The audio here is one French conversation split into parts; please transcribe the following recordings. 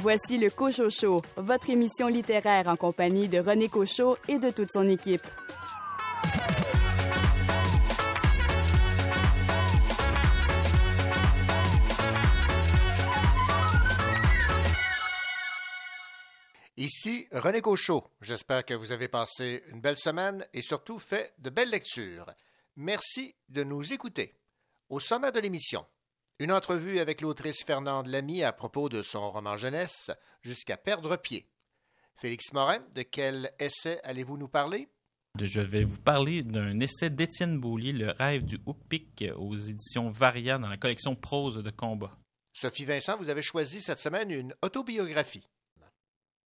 Voici le Cocho Show, votre émission littéraire en compagnie de René Cochot et de toute son équipe. Ici René Cochot. J'espère que vous avez passé une belle semaine et surtout fait de belles lectures. Merci de nous écouter. Au sommet de l'émission, une entrevue avec l'autrice Fernande Lamy à propos de son roman jeunesse Jusqu'à perdre pied. Félix Morin, de quel essai allez-vous nous parler? Je vais vous parler d'un essai d'Étienne Beaulier, Le rêve du hook-pick, aux éditions Varia dans la collection Prose de combat. Sophie Vincent, vous avez choisi cette semaine une autobiographie.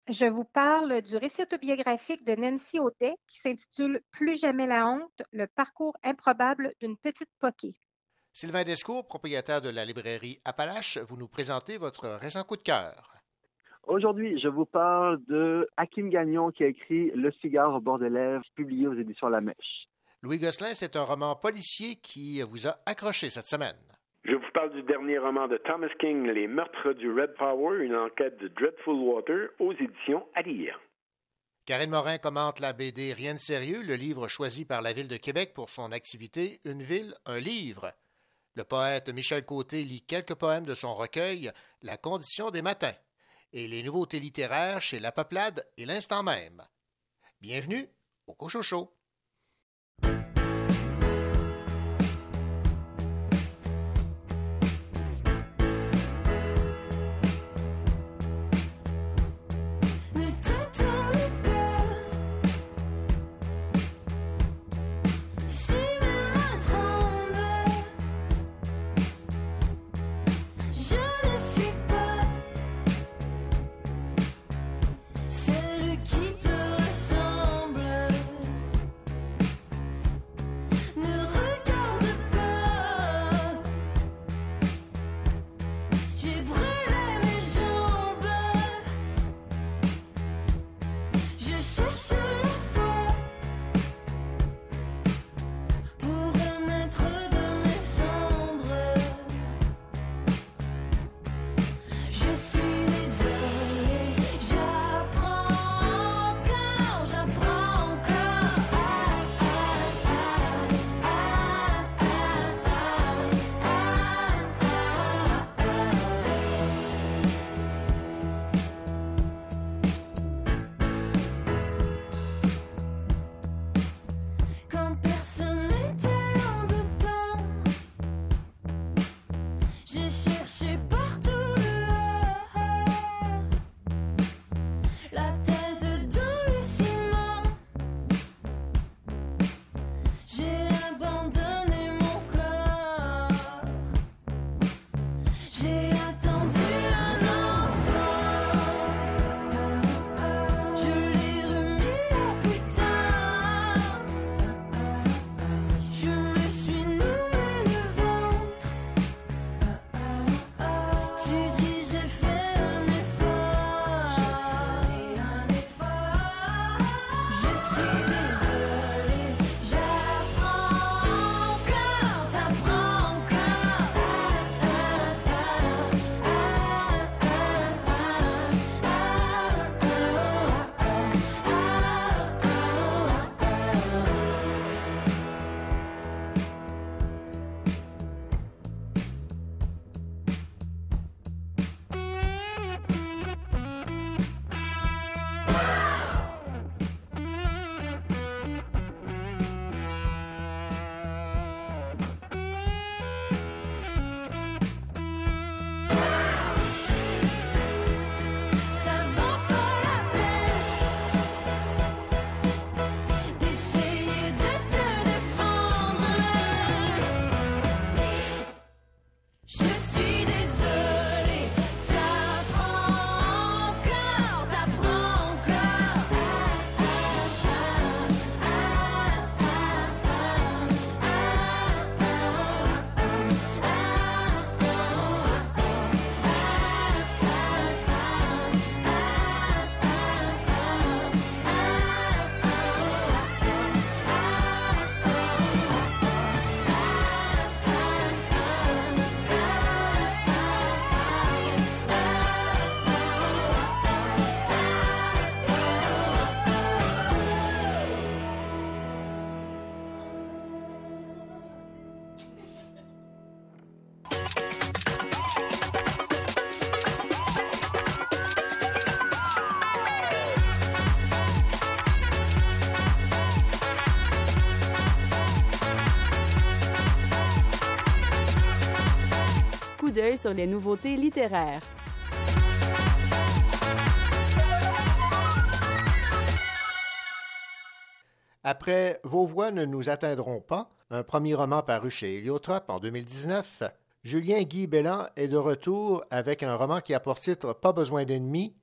Je vous parle du récit autobiographique de Nancy Audet qui s'intitule Plus jamais la honte, le parcours improbable d'une petite poquée. Sylvain Descours, propriétaire de la librairie Appalache, vous nous présentez votre récent coup de cœur. Aujourd'hui, je vous parle de Hakim Gagnon qui a écrit Le cigare au bord des lèvres, publié aux éditions La Mèche. Louis Gosselin, c'est un roman policier qui vous a accroché cette semaine. Je vous parle du dernier roman de Thomas King, Les meurtres du Red Power, une enquête de Dreadful Water aux éditions à lire. Karine Morin commente la BD Rien de sérieux, le livre choisi par la Ville de Québec pour son activité Une ville, un livre. Le poète Michel Côté lit quelques poèmes de son recueil La condition des matins et les nouveautés littéraires chez La Peuplade et l'instant même. Bienvenue au Cochocho. D'œil sur les nouveautés littéraires. Après Vos voix ne nous atteindront pas, un premier roman paru chez Héliotrope en 2019, Julien Guy Bellan est de retour avec un roman qui a pour titre Pas besoin d'ennemis,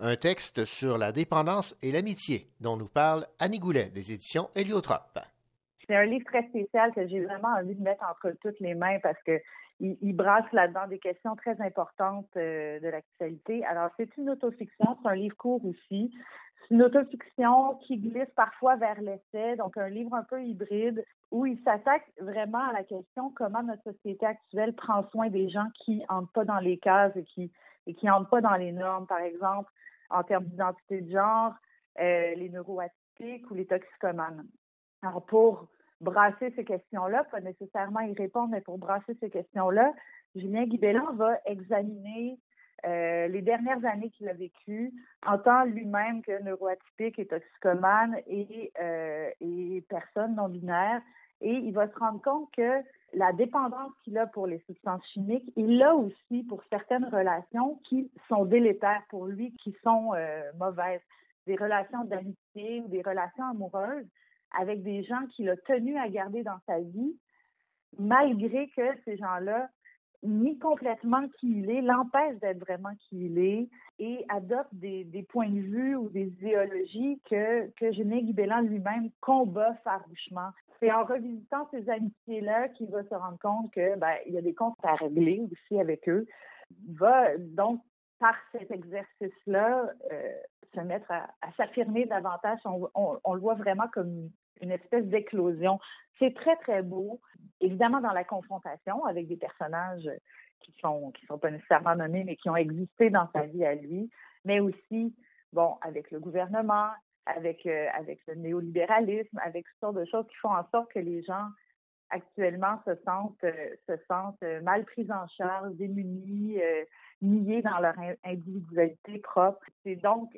un texte sur la dépendance et l'amitié dont nous parle Annie Goulet des éditions Héliotrope. C'est un livre très spécial que j'ai vraiment envie de mettre entre toutes les mains parce que il, brasse là-dedans des questions très importantes euh, de l'actualité. Alors, c'est une autofiction, c'est un livre court aussi. C'est une autofiction qui glisse parfois vers l'essai, donc un livre un peu hybride où il s'attaque vraiment à la question comment notre société actuelle prend soin des gens qui n'entrent pas dans les cases et qui et n'entrent pas dans les normes, par exemple, en termes d'identité de genre, euh, les neuroatypiques ou les toxicomanes. Alors, pour brasser ces questions-là, pas nécessairement y répondre, mais pour brasser ces questions-là, Julien Guibellan va examiner euh, les dernières années qu'il a vécues en tant lui-même que neuroatypique et toxicomane et, euh, et personne non binaire. Et il va se rendre compte que la dépendance qu'il a pour les substances chimiques, il l'a aussi pour certaines relations qui sont délétères pour lui, qui sont euh, mauvaises. Des relations d'amitié ou des relations amoureuses avec des gens qu'il a tenu à garder dans sa vie, malgré que ces gens-là ni complètement qui il est, l'empêche d'être vraiment qui il est et adopte des, des, points de vue ou des idéologies que, que Julien Guibellan lui-même combat farouchement. C'est en revisitant ces amitiés-là qu'il va se rendre compte que ben, y a des comptes à régler aussi avec eux. Il va donc, par cet exercice-là, euh, se mettre à, à s'affirmer davantage. On, on, on, le voit vraiment comme une espèce d'éclosion. C'est très, très beau. Évidemment, dans la confrontation avec des personnages qui sont, qui sont pas nécessairement nommés, mais qui ont existé dans sa vie à lui, mais aussi, bon, avec le gouvernement, avec, euh, avec le néolibéralisme, avec toutes sortes de choses qui font en sorte que les gens actuellement se sentent, euh, se sentent euh, mal pris en charge, démunis, niés dans leur individualité propre. C'est donc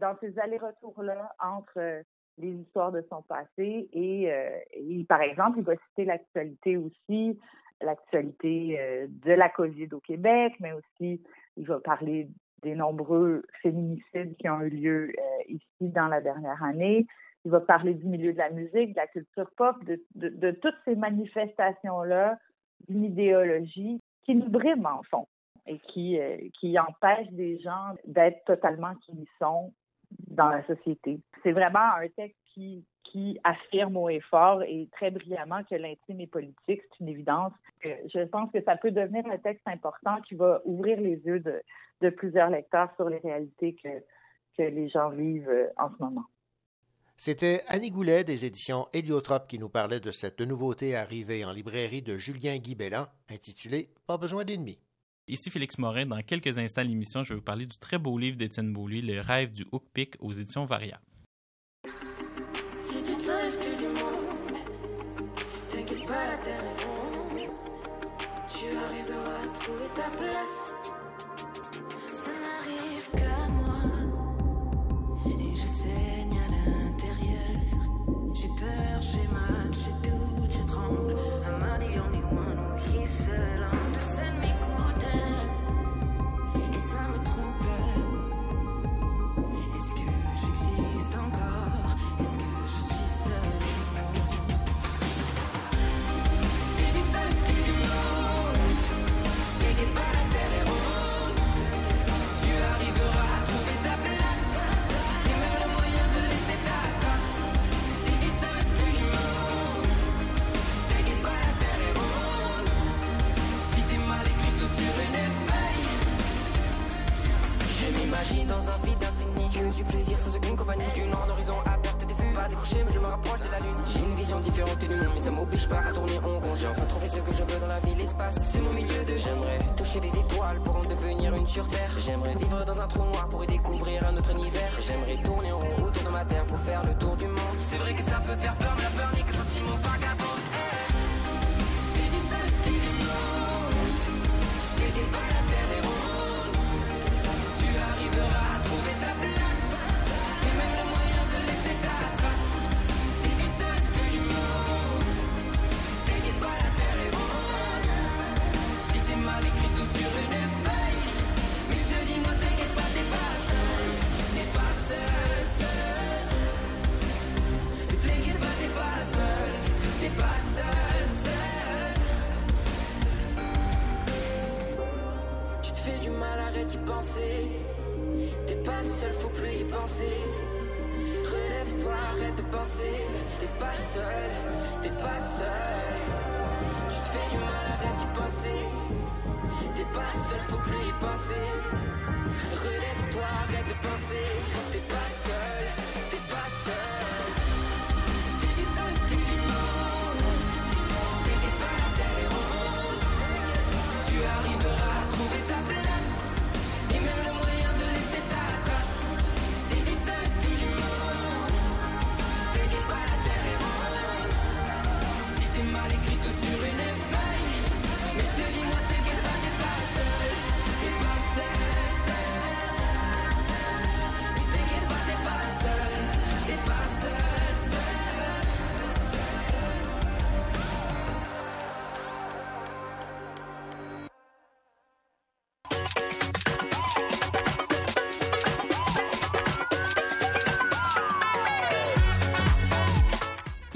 dans ces allers-retours-là entre les histoires de son passé et, euh, par exemple, il va citer l'actualité aussi, l'actualité euh, de la COVID au Québec, mais aussi il va parler des nombreux féminicides qui ont eu lieu euh, ici dans la dernière année. Il va parler du milieu de la musique, de la culture pop, de, de, toutes ces manifestations-là d'une idéologie qui nous brime en fond et qui, qui empêche des gens d'être totalement qui ils sont dans la société. C'est vraiment un texte qui, affirme haut et fort et très brillamment que l'intime est politique, c'est une évidence. Je pense que ça peut devenir un texte important qui va ouvrir les yeux de, plusieurs lecteurs sur les réalités que, que les gens vivent euh, en ce moment. C'était Annie Goulet des éditions Héliotrope qui nous parlait de cette nouveauté arrivée en librairie de Julien Guy intitulée Pas besoin d'ennemis. Ici Félix Morin. Dans quelques instants l'émission, je vais vous parler du très beau livre d'Étienne Beaulieu, Le rêve du hook pick aux éditions Varia. Si tu te sens du monde, t'inquiète pas, la terre est ronde. Tu arriveras à trouver ta place. Du plaisir sans aucune compagnie. Du nord d'horizon à perte de vue. Pas décrocher, mais je me rapproche de la lune. J'ai une vision différente du monde, mais ça m'oblige pas à tourner en rond. J'ai enfin trouvé ce que je veux dans la vie, l'espace. C'est mon milieu de J'aimerais toucher des étoiles pour en devenir une sur terre. J'aimerais vivre dans un trou noir pour y découvrir un autre univers. J'aimerais tourner en rond autour de ma terre pour faire le tour du monde. C'est vrai que ça peut faire peur, mais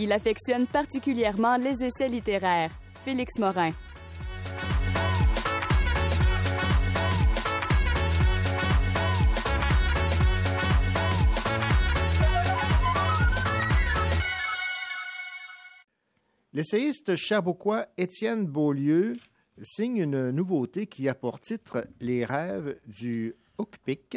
Il affectionne particulièrement les essais littéraires. Félix Morin. L'essayiste cherbourgois Étienne Beaulieu signe une nouveauté qui a pour titre Les rêves du Hookpick.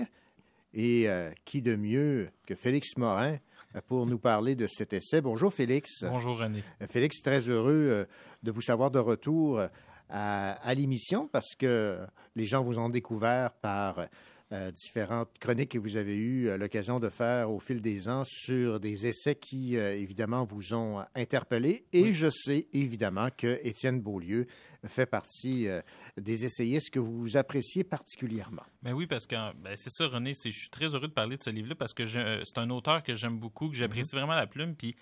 Et euh, qui de mieux que Félix Morin pour nous parler de cet essai. Bonjour Félix. Bonjour René. Félix, très heureux euh, de vous savoir de retour euh, à, à l'émission parce que les gens vous ont découvert par euh, différentes chroniques que vous avez eu l'occasion de faire au fil des ans sur des essais qui, euh, évidemment, vous ont interpellé. Et je sais, évidemment, que Étienne Beaulieu fait partie euh, des essayistes que vous appréciez particulièrement. Ben oui, parce que ben c'est ça, René. c'est- Je suis très heureux de parler de ce livre-là parce que je- c'est un auteur que j'aime beaucoup, que j'apprécie vraiment la plume. Puis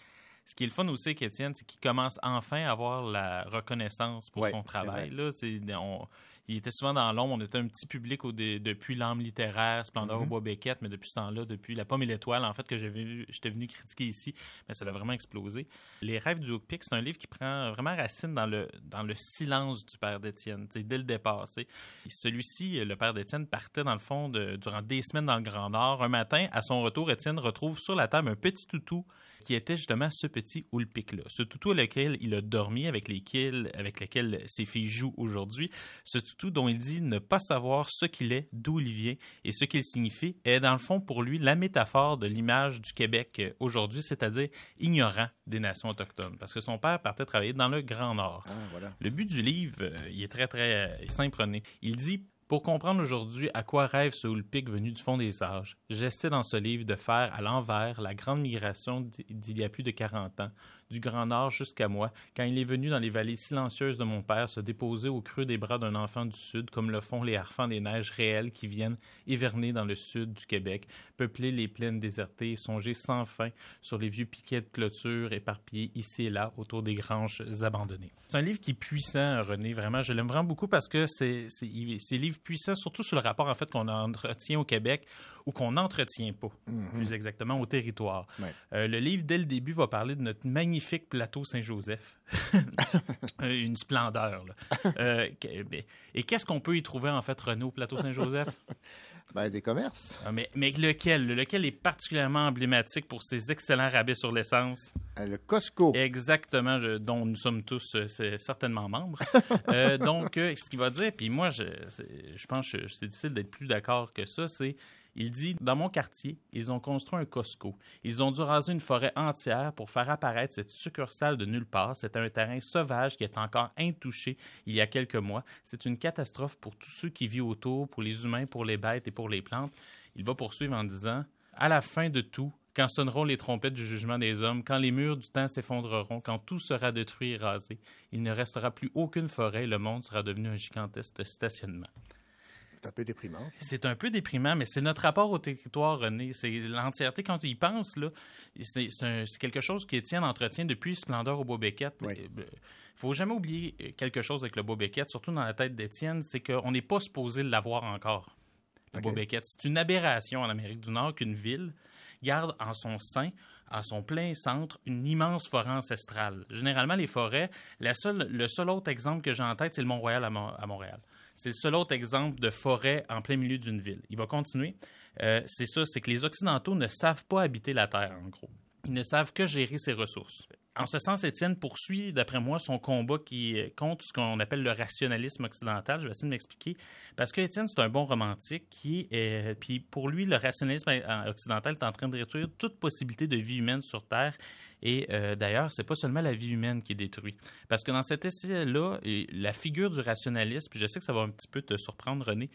ce qui est le fun aussi avec Étienne, c'est qu'il commence enfin à avoir la reconnaissance pour Ouais, son travail. Là, on- il était souvent dans l'ombre. On était un petit public au dé- depuis l'âme littéraire, Splendeur Mhm. au bois Beckett, mais depuis ce temps-là, depuis La pomme et l'étoile, en fait, que j'étais venu critiquer ici, mais ça a vraiment explosé. Les rêves du Hookpick, c'est un livre qui prend vraiment racine dans le, dans le silence du père d'Étienne, dès le départ. Celui-ci, le père d'Étienne, partait dans le fond de- durant des semaines dans le Grand Nord. Un matin, à son retour, Étienne retrouve sur la table un petit toutou qui était justement ce petit Houlpic-là. Ce toutou lequel il a dormi, avec, lesquels, avec lequel ses filles jouent aujourd'hui. Ce toutou dont il dit ne pas savoir ce qu'il est, d'où il vient et ce qu'il signifie est dans le fond pour lui la métaphore de l'image du Québec euh, aujourd'hui, c'est-à-dire ignorant des nations autochtones. Parce que son père partait travailler dans le Grand Nord. Ah, voilà. Le but du livre, euh, il est très, très euh, simple. Il dit Pour comprendre aujourd'hui à quoi rêve ce Houlpic venu du fond des âges, j'essaie dans ce livre de faire à l'envers la grande migration d'il y a plus de 40 ans, du Grand Nord jusqu'à moi, quand il est venu dans les vallées silencieuses de mon père se déposer au creux des bras d'un enfant du Sud, comme le font les harfans des neiges réelles qui viennent hiverner dans le sud du Québec, peupler les plaines désertées songer sans fin sur les vieux piquets de clôture éparpillés ici et là autour des granges abandonnées. C'est un livre qui est puissant, René, vraiment. Je l'aime vraiment beaucoup parce que c'est c'est c'est livre puissant, surtout sur le rapport en fait qu'on entretient au Québec ou qu'on n'entretient pas, plus exactement, au territoire. Ouais. Euh, le livre, dès le début, va parler de notre magnifique plateau Saint-Joseph. Euh, Une splendeur. là. Euh, ben, et qu'est-ce qu'on peut y trouver, en fait, Renaud, plateau Saint-Joseph? Ben, des commerces. Ah, mais, mais lequel? Lequel est particulièrement emblématique pour ses excellents rabais sur l'essence? Le Costco. Exactement, je- dont nous sommes tous euh, certainement membres. Euh, donc, euh, ce qu'il va dire, puis moi, je, je pense que c'est difficile d'être plus d'accord que ça, c'est il dit Dans mon quartier, ils ont construit un Costco. Ils ont dû raser une forêt entière pour faire apparaître cette succursale de nulle part. C'est un terrain sauvage qui est encore intouché il y a quelques mois. C'est une catastrophe pour tous ceux qui vivent autour, pour les humains, pour les bêtes et pour les plantes. Il va poursuivre en disant À la fin de tout, quand sonneront les trompettes du jugement des hommes, quand les murs du temps s'effondreront, quand tout sera détruit et rasé, il ne restera plus aucune forêt, le monde sera devenu un gigantesque stationnement. C'est un peu déprimant. ça. C'est un peu déprimant, mais c'est notre rapport au territoire, René. C'est l'entièreté, quand penses, là, c'est quelque chose qu'Étienne entretient depuis Splendeur au Beau-Beckett. Oui. Il faut jamais oublier euh, quelque chose avec le Beau-Beckett, surtout dans la tête d'Étienne, c'est qu'on n'est pas supposé l'avoir encore, le Ok. Beau-Beckett. C'est une aberration en Amérique du Nord qu'une ville garde en son sein, à son plein centre, une immense forêt ancestrale. Généralement, les forêts, la seule, le seul autre exemple que j'ai en tête, c'est le Mont-Royal à, Mon- à Montréal. C'est le seul autre exemple de forêt en plein milieu d'une ville. Il va continuer. Euh, c'est ça, c'est que les Occidentaux ne savent pas habiter la Terre, en gros. ils ne savent que gérer ses ressources. En ce sens, Étienne poursuit, d'après moi, son combat qui contre ce qu'on appelle le rationalisme occidental. Je vais essayer de m'expliquer. Parce que Étienne, c'est un bon romantique qui. Puis pour lui, le rationalisme occidental est en train de détruire toute possibilité de vie humaine sur Terre. Et euh, d'ailleurs, c'est pas seulement la vie humaine qui est détruite. Parce que dans cet essai-là, la figure du rationalisme, je sais que ça va un petit peu te surprendre, René,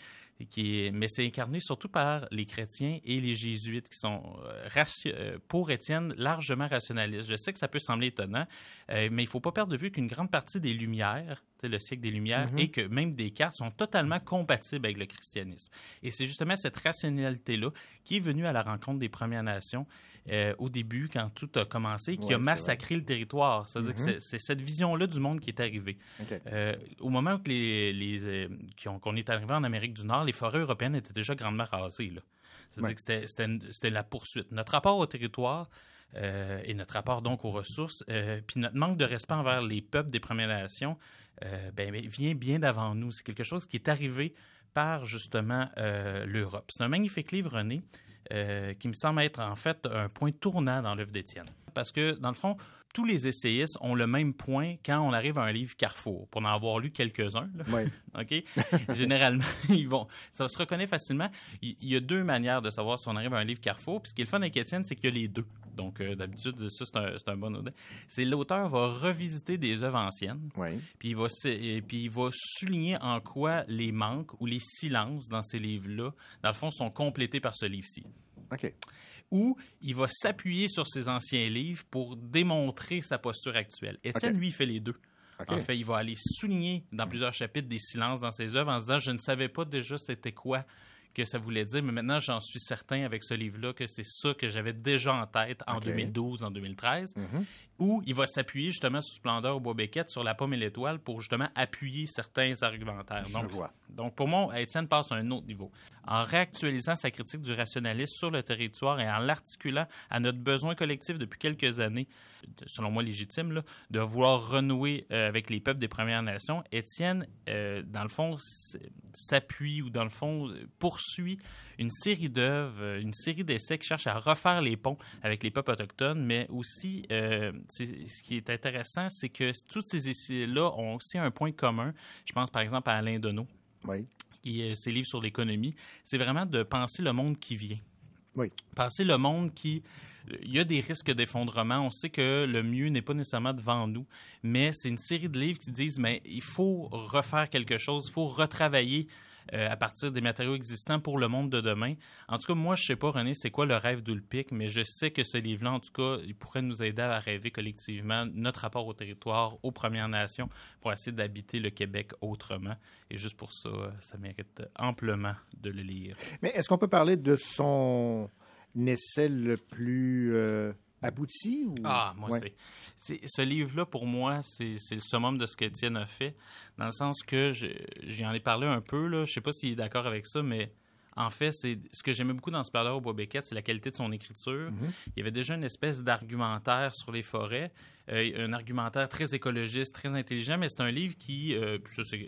qui mais c'est incarné surtout par les chrétiens et les jésuites qui sont euh, euh, pour Étienne largement rationalistes. Je sais que ça peut sembler étonnant, euh, mais il faut pas perdre de vue qu'une grande partie des Lumières, le siècle des Lumières, mm-hmm. et que même Descartes sont totalement compatibles avec le christianisme. Et c'est justement cette rationalité-là qui est venue à la rencontre des Premières Nations au début, quand tout a commencé, qui a massacré le territoire. C'est-à-dire que mm-hmm. c'est cette vision-là du monde qui est arrivée. au moment où les, les qu'on est arrivé en Amérique du Nord, les forêts européennes étaient déjà grandement rasées. C'est-à-dire que c'était la poursuite. Notre rapport au territoire euh, et notre rapport donc aux ressources, euh, puis notre manque de respect envers les peuples des Premières Nations, euh, ben, vient bien d'avant nous. C'est quelque chose qui est arrivé par justement l'Europe. C'est un magnifique livre, René, qui me semble être en fait un point tournant dans l'œuvre d'Étienne. Parce que, dans le fond, tous les essayistes ont le même point quand on arrive à un livre Carrefour, pour en avoir lu quelques-uns. Oui. OK? Généralement, ils vont, ça se reconnaît facilement. Il, y a deux manières de savoir si on arrive à un livre Carrefour. Puis ce qui est le fun avec Étienne, c'est qu'il y a les deux. Donc, euh, d'habitude, ça, c'est un, bon audit. C'est l'auteur va revisiter des œuvres anciennes. Oui. Puis il, va, puis il va souligner en quoi les manques ou les silences dans ces livres-là, dans le fond, sont complétés par ce livre-ci. OK où il va s'appuyer sur ses anciens livres pour démontrer sa posture actuelle. Étienne, lui, fait les deux. En fait, il va aller souligner dans plusieurs chapitres des silences dans ses œuvres en disant Je ne savais pas déjà c'était quoi que ça voulait dire, mais maintenant j'en suis certain avec ce livre-là que c'est ça que j'avais déjà en tête en 2012, en 2013 où il va s'appuyer justement sur Splendeur au bois Beckett, sur la pomme et l'étoile, pour justement appuyer certains argumentaires. Je vois. Donc, pour moi, Étienne passe à un autre niveau. En réactualisant sa critique du rationalisme sur le territoire et en l'articulant à notre besoin collectif depuis quelques années, selon moi légitime, là, de vouloir renouer euh, avec les peuples des Premières Nations, Étienne, euh, dans le fond, s'appuie ou dans le fond poursuit une série d'œuvres, euh, une série d'essais qui cherchent à refaire les ponts avec les peuples autochtones, mais aussi, euh, ce qui est intéressant, c'est que tous ces essais-là ont aussi un point commun. Je pense par exemple à Alain Deneau, oui. qui est ses livres sur l'économie. C'est vraiment de penser le monde qui vient. Oui. Penser le monde qui il y a des risques d'effondrement. On sait que le mieux n'est pas nécessairement devant nous, mais c'est une série de livres qui disent mais il faut refaire quelque chose, il faut retravailler euh, à partir des matériaux existants pour le monde de demain. En tout cas, moi, je sais pas, René, c'est quoi le rêve d'Ulpic, mais je sais que ce livre-là, en tout cas, il pourrait nous aider à rêver collectivement notre rapport au territoire, aux Premières Nations, pour essayer d'habiter le Québec autrement. Et juste pour ça, ça mérite amplement de le lire. Mais est-ce qu'on peut parler de son essai le plus euh, abouti? Ou... Ah, moi, c'est ce livre-là, pour moi, c'est le summum de ce qu'Étienne a fait, dans le sens que j'en ai parlé un peu, là, je sais pas s'il est d'accord avec ça, mais en fait, c'est ce que j'aimais beaucoup dans ce parleur au Bois c'est la qualité de son écriture. Mm-hmm. Il y avait déjà une espèce d'argumentaire sur les forêts, un argumentaire très écologiste, très intelligent, mais c'est un livre qui, euh,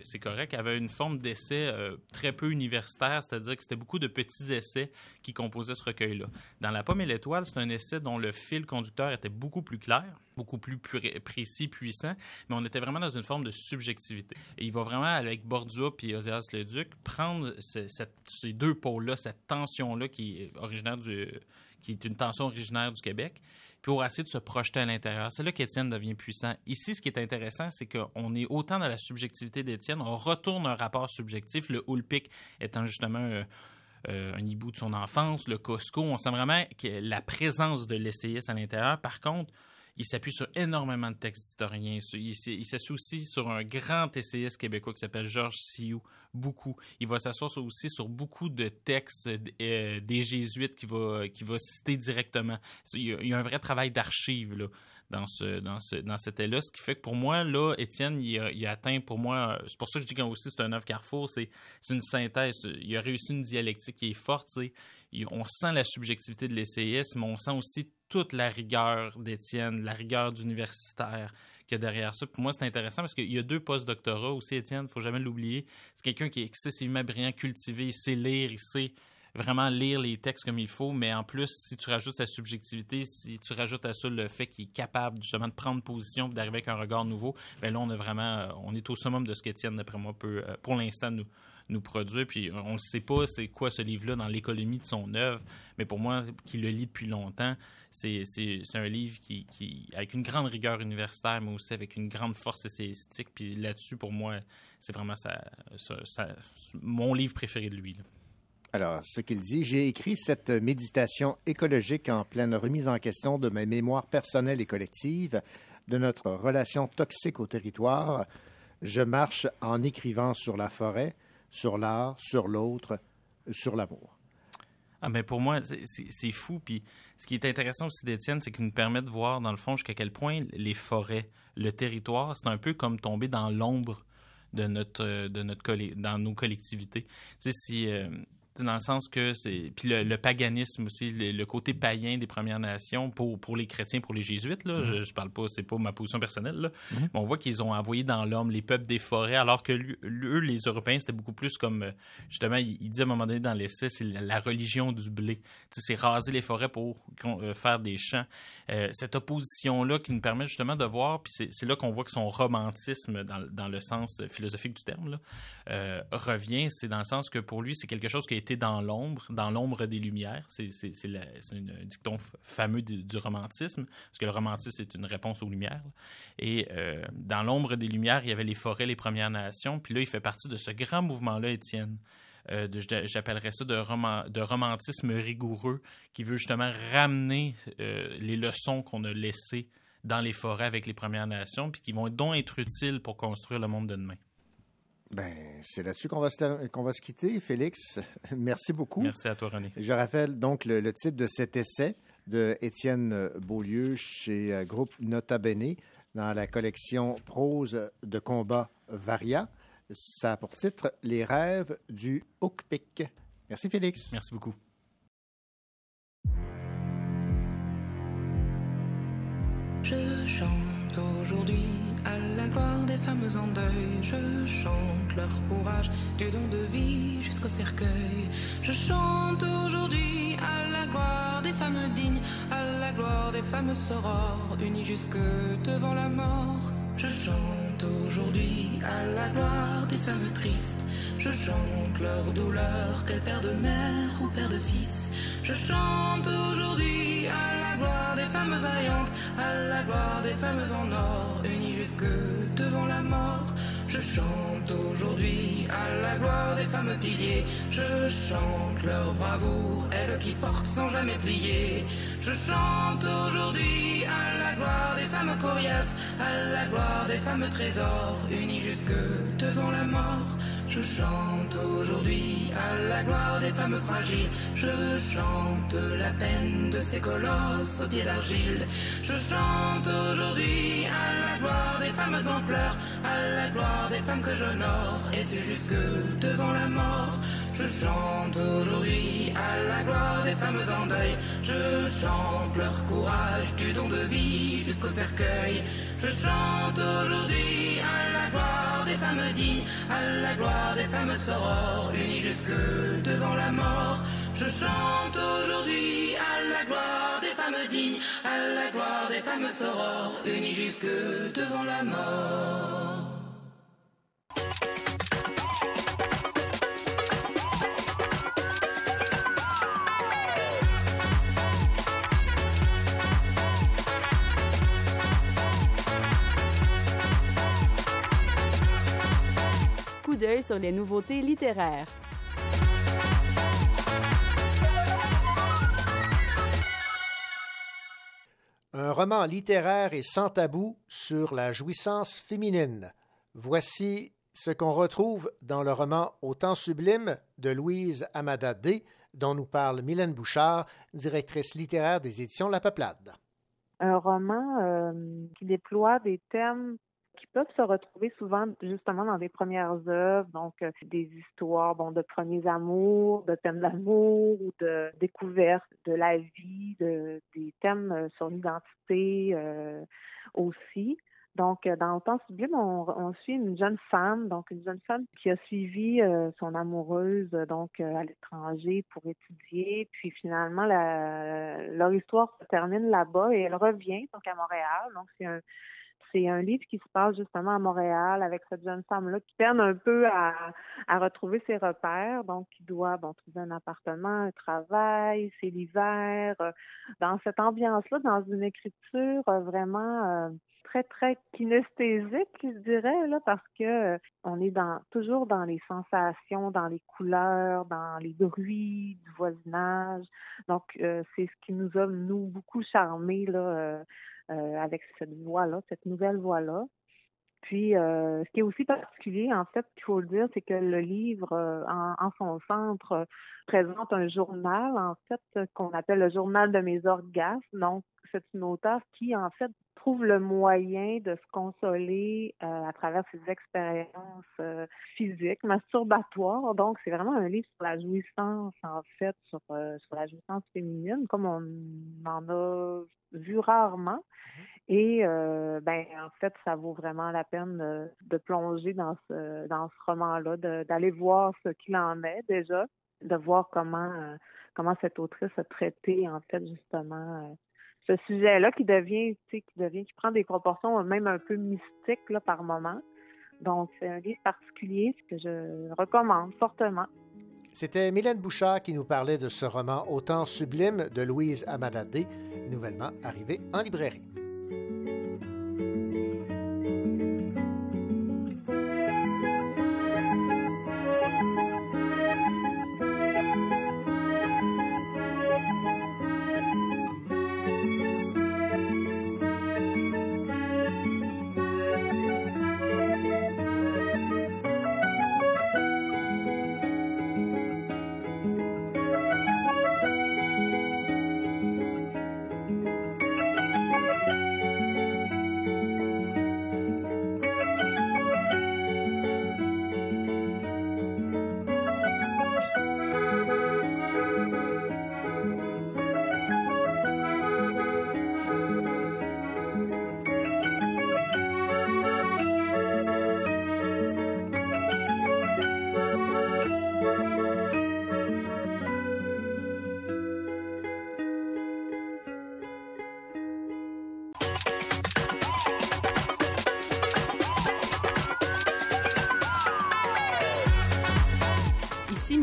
c'est correct, avait une forme d'essai euh, très peu universitaire, c'est-à-dire que c'était beaucoup de petits essais qui composaient ce recueil-là. Dans La pomme et l'étoile, c'est un essai dont le fil conducteur était beaucoup plus clair, beaucoup plus précis, puissant, mais on était vraiment dans une forme de subjectivité. Et il va vraiment, avec Bordua puis Oséas le Duc, prendre ces deux pôles-là, cette tension-là qui qui est une tension originaire du Québec, pour essayer de se projeter à l'intérieur. C'est là qu'Étienne devient puissant. Ici, ce qui est intéressant, c'est qu'on est autant dans la subjectivité d'Étienne, on retourne un rapport subjectif, le Hulpic étant justement... Euh, euh, un hibou de son enfance, le Costco. On sent vraiment que la présence de l'essayiste à l'intérieur. Par contre, il s'appuie sur énormément de textes d'historiens. Il, s'associe sur un grand essayiste québécois qui s'appelle Georges Sioux, beaucoup. Il va s'asseoir aussi sur beaucoup de textes euh, des jésuites qu'il va, qui va citer directement. Il y a, un vrai travail d'archives dans ce dans ce dans cet là ce qui fait que pour moi là Étienne il a, atteint pour moi c'est pour ça que je dis aussi c'est un œuvre carrefour c'est une synthèse il a réussi une dialectique qui est forte on sent la subjectivité de l'essayisme mais on sent aussi toute la rigueur d'Étienne, la rigueur d'universitaire qu'il y a derrière ça. Pour moi, c'est intéressant parce qu'il y a deux post-doctorats aussi, Étienne, il ne faut jamais l'oublier. C'est quelqu'un qui est excessivement brillant, cultivé, il sait lire, il sait vraiment lire les textes comme il faut, mais en plus, si tu rajoutes sa subjectivité, si tu rajoutes à ça le fait qu'il est capable justement de prendre position et d'arriver avec un regard nouveau, ben là, on a vraiment, euh, on est au summum de ce qu'Étienne, d'après moi, peut, euh, pour l'instant, nous, nous produire. Puis on ne sait pas c'est quoi ce livre-là dans l'économie de son œuvre, mais pour moi, qui le lit depuis longtemps, c'est un livre qui, qui, avec une grande rigueur universitaire, mais aussi avec une grande force essayistique. Puis là-dessus, pour moi, c'est vraiment ça, mon livre préféré de lui. Alors, ce qu'il dit, j'ai écrit cette méditation écologique en pleine remise en question de ma mémoire personnelle et collective, de notre relation toxique au territoire. Je marche en écrivant sur la forêt, sur l'art, sur l'autre, sur l'amour. Ah, mais pour moi, c'est fou. Puis ce qui est intéressant aussi d'Étienne, c'est qu'il nous permet de voir, dans le fond, jusqu'à quel point les forêts, le territoire, c'est un peu comme tomber dans l'ombre de notre, de notre dans nos collectivités. Tu sais, si, euh, dans le sens que c'est. Puis le, paganisme aussi, le, côté païen des Premières Nations pour, pour les chrétiens, pour les jésuites, là, je, je parle pas, c'est pas ma position personnelle, là, mm-hmm. mais on voit qu'ils ont envoyé dans l'homme les peuples des forêts, alors que eux, les Européens, c'était beaucoup plus comme. Euh, justement, il, dit à un moment donné dans l'essai, c'est la, religion du blé. C'est raser les forêts pour euh, faire des champs. Euh, cette opposition-là qui nous permet justement de voir, puis c'est là qu'on voit que son romantisme, dans, dans, le sens philosophique du terme, là, revient. C'est dans le sens que pour lui, c'est quelque chose qui a été dans l'ombre, dans l'ombre des lumières. C'est un dicton fameux du, romantisme, parce que le romantisme est une réponse aux lumières. Et euh, dans l'ombre des lumières, il y avait les forêts, les Premières Nations. Puis là, il fait partie de ce grand mouvement-là, Étienne. Euh, j'appellerais ça de, de, romantisme rigoureux, qui veut justement ramener euh, les leçons qu'on a laissées dans les forêts avec les Premières Nations, puis qui vont donc être utiles pour construire le monde de demain. Ben, c'est là-dessus qu'on va, se qu'on va se quitter, Félix. Merci beaucoup. Merci à toi, René. Je rappelle donc le, titre de cet essai de Étienne Beaulieu chez euh, Groupe Nota Bene dans la collection Prose de combat Varia. Ça a pour titre Les rêves du Hookpick. Merci, Félix. Merci beaucoup. Je chante aujourd'hui à la gloire des femmes en deuil. Je chante leur courage, du don de vie jusqu'au cercueil. Je chante aujourd'hui à la gloire des femmes dignes, à la gloire des femmes sorores, unies jusque devant la mort. Je chante aujourd'hui à la gloire des femmes tristes. Je chante leur douleur, qu'elles de mère ou père de fils. Je chante aujourd'hui à gloire des femmes vaillantes, à la gloire des femmes en or, unies jusque devant la mort. Je chante aujourd'hui à la gloire des femmes piliers. Je chante leur bravoure, elles qui portent sans jamais plier. Je chante aujourd'hui à la gloire des femmes coriaces, à la gloire des femmes trésors, unies jusque devant la mort. Je chante aujourd'hui à la gloire des femmes fragiles. Je chante la peine de ces colosses aux pieds d'argile. Je chante aujourd'hui à la gloire des femmes en pleurs, à la gloire des femmes que j'honore. Et c'est jusque devant la mort. Je chante aujourd'hui à la gloire des femmes en deuil. Je chante leur courage du don de vie jusqu'au cercueil. Je chante aujourd'hui à la gloire des femmes dignes, à la gloire des femmes sorores, unies jusque devant la mort. Je chante aujourd'hui à la gloire des femmes dignes, à la gloire des femmes sorores, unies jusque devant la mort. D'œil sur les nouveautés littéraires. Un roman littéraire et sans tabou sur la jouissance féminine. Voici ce qu'on retrouve dans le roman Au temps sublime de Louise Amada D, dont nous parle Mylène Bouchard, directrice littéraire des éditions La Peuplade. Un roman euh, qui déploie des thèmes qui peuvent se retrouver souvent justement dans des premières œuvres, donc euh, des histoires bon, de premiers amours, de thèmes d'amour ou de découverte de la vie, de, des thèmes euh, sur l'identité euh, aussi. Donc, dans le temps sublime, on, on, suit une jeune femme, donc une jeune femme qui a suivi son amoureuse donc à l'étranger pour étudier. Puis finalement, leur histoire se termine là-bas et elle revient donc à Montréal. Donc, c'est un c'est un livre qui se passe justement à Montréal avec cette jeune femme-là qui peine un peu à, retrouver ses repères, donc qui doit trouver un appartement, un travail, c'est l'hiver, dans cette ambiance-là, dans une écriture vraiment euh, très, très kinesthésique, je dirais, là, parce que on est dans toujours dans les sensations, dans les couleurs, dans les bruits du voisinage. Donc, euh, c'est ce qui nous a, nous, beaucoup charmés, là, euh, euh, avec cette voix-là, cette nouvelle voix-là. Puis, euh, ce qui est aussi particulier, en fait, il faut le dire, c'est que le livre, euh, en, son centre, euh, présente un journal, en fait, qu'on appelle le journal de mes orgasmes. Donc, c'est une auteure qui, en fait, trouve le moyen de se consoler euh, à travers ses expériences physiques, masturbatoires. Donc, c'est vraiment un livre sur la jouissance, en fait, sur, sur la jouissance féminine, comme on en a vu rarement. Et euh, ben en fait, ça vaut vraiment la peine de, de plonger dans ce dans ce roman-là, d'aller voir ce qu'il en est déjà, de voir comment euh, comment cette autrice a traité en fait justement euh, ce sujet-là qui devient, tu sais, qui devient, qui prend des proportions même un peu mystiques là par moment. Donc c'est un livre particulier, que je recommande fortement. C'était Mylène Bouchard qui nous parlait de ce roman Autant sublime de Louise Amadadé, nouvellement arrivé en librairie.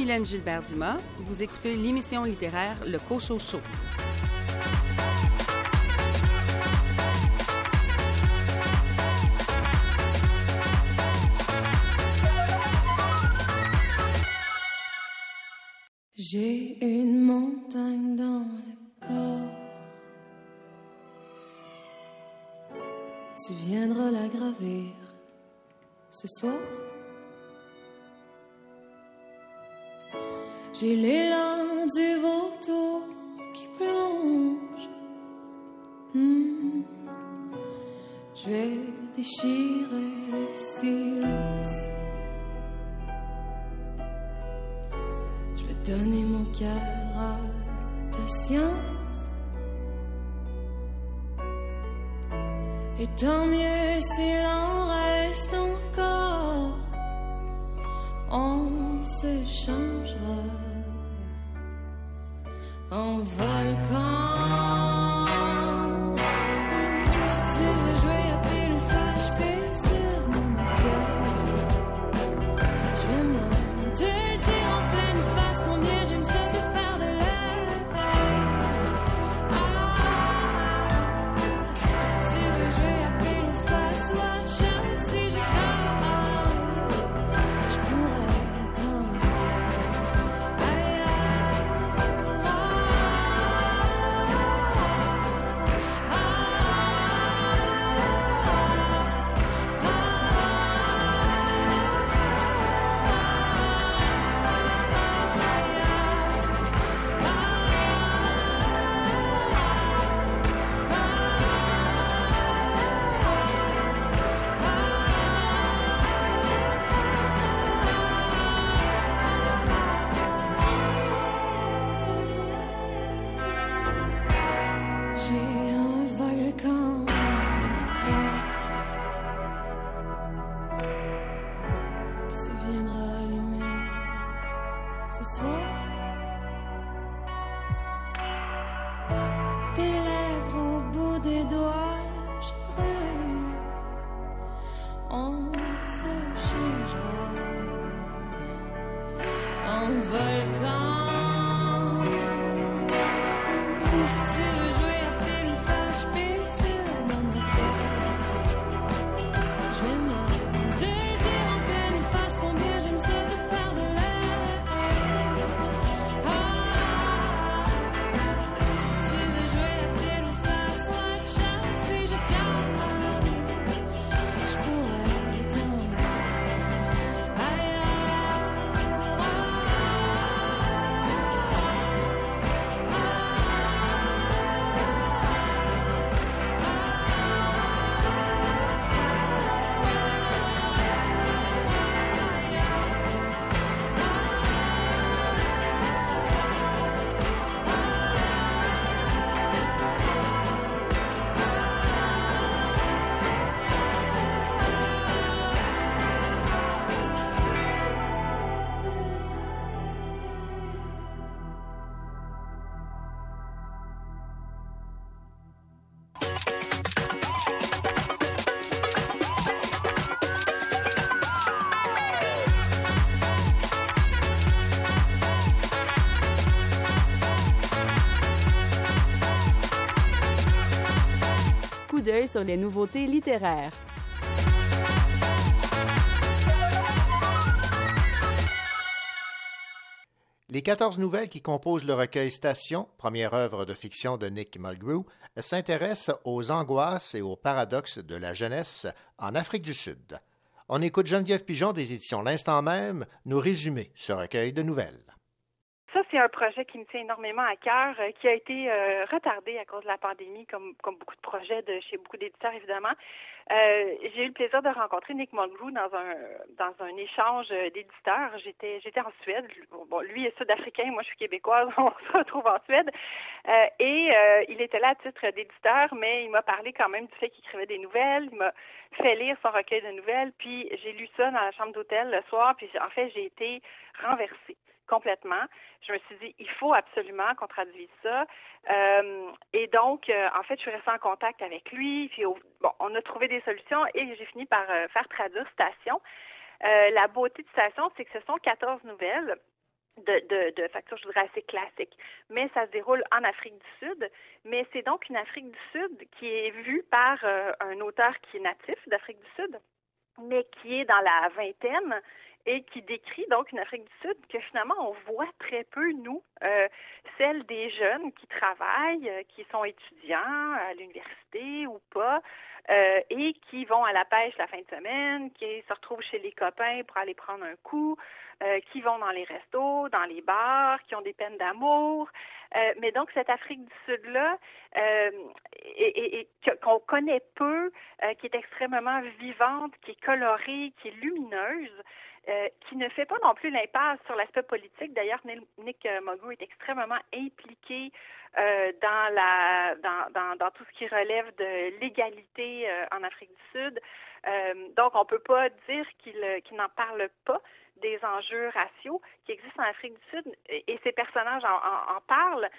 Hélène Gilbert-Dumas. Vous écoutez l'émission littéraire Le Cochot Chaud. J'ai une montagne dans le corps. Tu viendras la gravir ce soir? J'ai l'élan du vautour qui plonge. Hmm. Je vais déchirer le silence. Je vais donner mon cœur à ta science. Et tant mieux s'il en reste encore. On se changera en volcan. Les nouveautés littéraires. Les 14 nouvelles qui composent le recueil Station, première œuvre de fiction de Nick Mulgrew, s'intéressent aux angoisses et aux paradoxes de la jeunesse en Afrique du Sud. On écoute Geneviève Pigeon des éditions L'Instant même nous résumer ce recueil de nouvelles. Ça, c'est un projet qui me tient énormément à cœur, euh, qui a été euh, retardé à cause de la pandémie, comme, comme beaucoup de projets de chez beaucoup d'éditeurs, évidemment. Euh, j'ai eu le plaisir de rencontrer Nick Mulgrew dans un dans un échange d'éditeurs. J'étais j'étais en Suède. Bon, lui est sud-africain, moi je suis québécoise. On se retrouve en Suède. Et il était là à titre d'éditeur, mais il m'a parlé quand même du fait qu'il écrivait des nouvelles. Il m'a fait lire son recueil de nouvelles. Puis j'ai lu ça dans la chambre d'hôtel le soir. Puis en fait, j'ai été renversée complètement. Je me suis dit, il faut absolument qu'on traduise ça. Euh, et donc, euh, en fait, je suis restée en contact avec lui. Puis, bon, on a trouvé des solutions et j'ai fini par euh, faire traduire Station. La beauté de Station, c'est que ce sont 14 nouvelles de, de, facture, je dirais, assez classique. Mais ça se déroule en Afrique du Sud. Mais c'est donc une Afrique du Sud qui est vue par un auteur qui est natif d'Afrique du Sud, mais qui est dans la vingtaine et qui décrit donc une Afrique du Sud que finalement on voit très peu, nous, euh, celle des jeunes qui travaillent, euh, qui sont étudiants à l'université ou pas, euh, et qui vont à la pêche la fin de semaine, qui se retrouvent chez les copains pour aller prendre un coup, qui vont dans les restos, dans les bars, qui ont des peines d'amour. Mais donc cette Afrique du Sud-là, qu'on connaît peu, qui est extrêmement vivante, qui est colorée, qui est lumineuse, euh, qui ne fait pas non plus l'impasse sur l'aspect politique. D'ailleurs, Nick euh, Mogo est extrêmement impliqué euh, dans la dans, dans, tout ce qui relève de l'égalité en Afrique du Sud. Donc, on peut pas dire qu'il n'en parle pas des enjeux raciaux qui existent en Afrique du Sud et, ces personnages en, en- en parlent.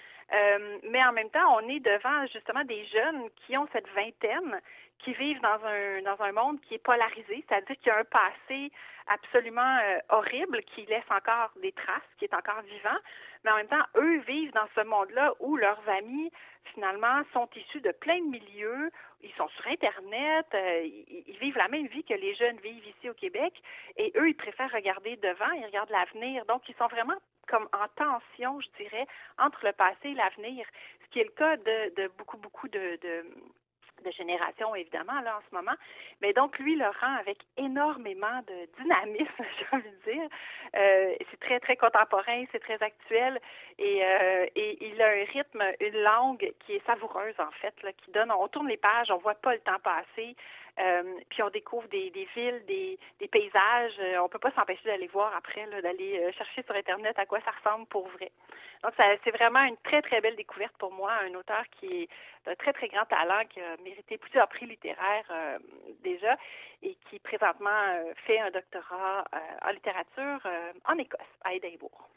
Mais en même temps, on est devant justement des jeunes qui ont cette vingtaine, qui vivent dans un dans un monde qui est polarisé, c'est-à-dire qu'il y a un passé absolument euh, horrible qui laisse encore des traces, qui est encore vivant, mais en même temps, eux vivent dans ce monde-là où leurs amis, finalement, sont issus de plein de milieux, ils sont sur Internet, euh, ils, ils vivent la même vie que les jeunes vivent ici au Québec, et eux, ils préfèrent regarder devant, ils regardent l'avenir, donc ils sont vraiment comme en tension, je dirais, entre le passé et l'avenir, ce qui est le cas de, de beaucoup, beaucoup de, de de génération, évidemment, là, en ce moment. Mais donc, lui le rend avec énormément de dynamisme, j'ai envie de dire. Euh, c'est très, très contemporain, c'est très actuel et, euh, et il a un rythme, une langue qui est savoureuse, en fait, qui donne, on tourne les pages, on voit pas le temps passer, puis on découvre des, villes, des, paysages. Euh, on peut pas s'empêcher d'aller voir après, d'aller euh, chercher sur Internet à quoi ça ressemble pour vrai. Donc, c'est vraiment une très, très belle découverte pour moi, un auteur qui est d'un très, très grand talent, qui a mérité plusieurs prix littéraires euh, déjà et qui présentement euh, fait un doctorat euh, en littérature euh, en Écosse, à Édimbourg.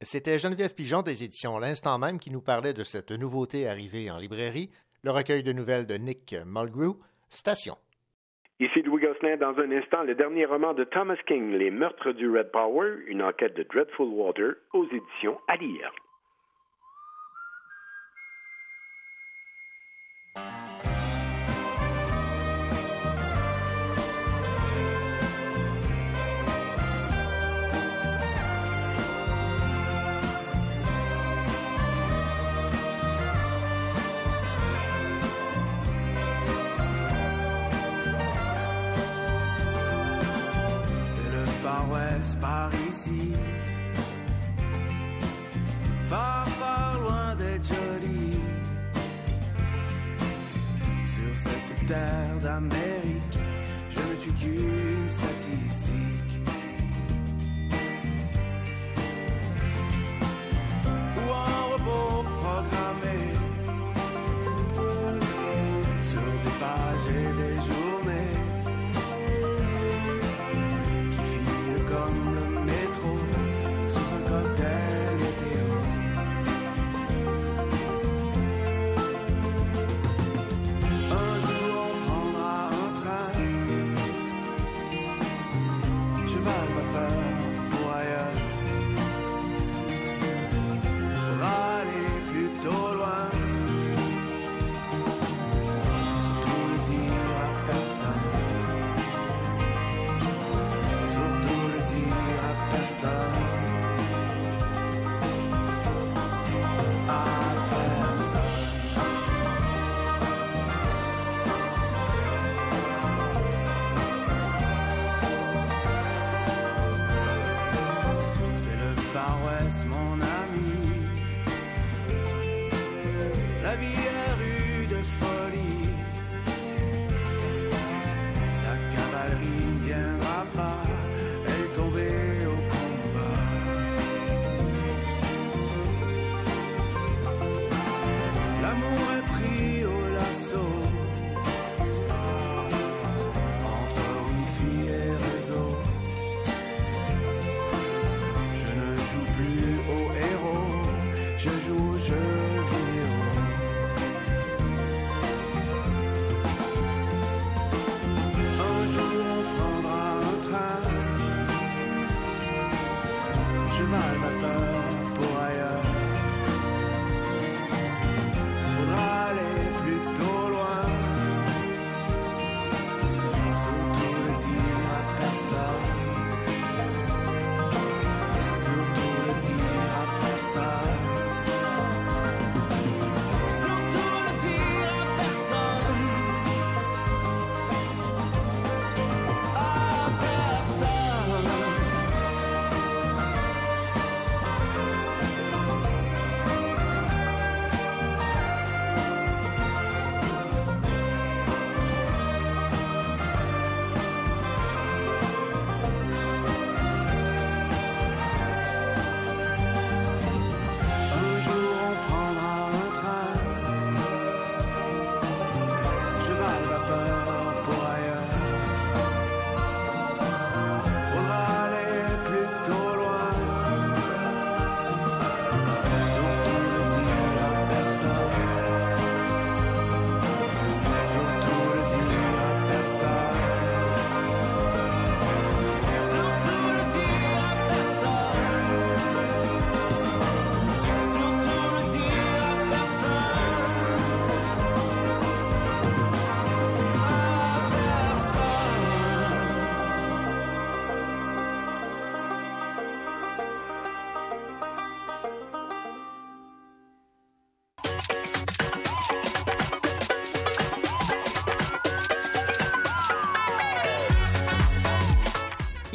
C'était Geneviève Pigeon des éditions L'Instant même qui nous parlait de cette nouveauté arrivée en librairie, le recueil de nouvelles de Nick Mulgrew, Ici Louis Gosselin, dans un instant, le dernier roman de Thomas King, Les meurtres du Red Power, une enquête de Dreadful Water, aux éditions à lire. Par ici? Far, far loin d'être joli. Sur cette terre d'Amérique, je ne suis qu'une statistique.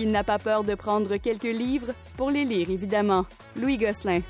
Il n'a pas peur de prendre quelques livres pour les lire, évidemment. Louis Gosselin.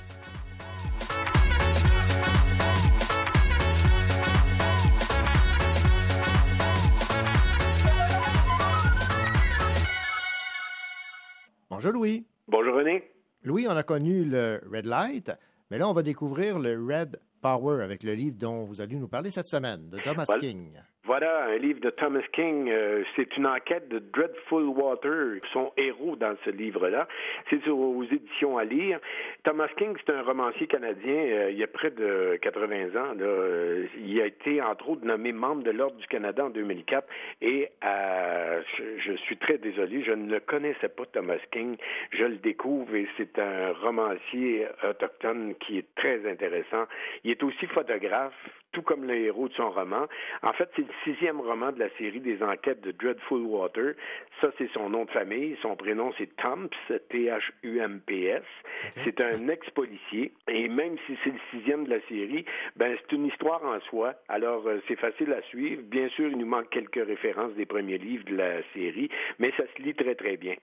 Bonjour Louis. Bonjour René. Louis, on a connu le Red Light, mais là, on va découvrir le Red Power avec le livre dont vous allez nous parler cette semaine, de Thomas Voilà. King. Voilà, un livre de Thomas King. euh, c'est une enquête de Dreadful Water, son héros dans ce livre-là. C'est aux éditions à lire. Thomas King, c'est un romancier canadien. euh, il y a près de 80 ans. Là, euh, il a été, entre autres, nommé membre de l'Ordre du Canada en 2004. Et euh, je, je suis très désolé, je ne le connaissais pas, Thomas King. Je le découvre et c'est un romancier autochtone qui est très intéressant. Il est aussi photographe, tout comme le héros de son roman. En fait, c'est le sixième roman de la série des enquêtes de Dreadful Water. Ça, c'est son nom de famille. Son prénom, c'est Thumps, T-H-U-M-P-S. C'est un ex-policier. Et même si c'est le sixième de la série, ben, c'est une histoire en soi. Alors, euh, c'est facile à suivre. Bien sûr, il nous manque quelques références des premiers livres de la série, mais ça se lit très, très bien.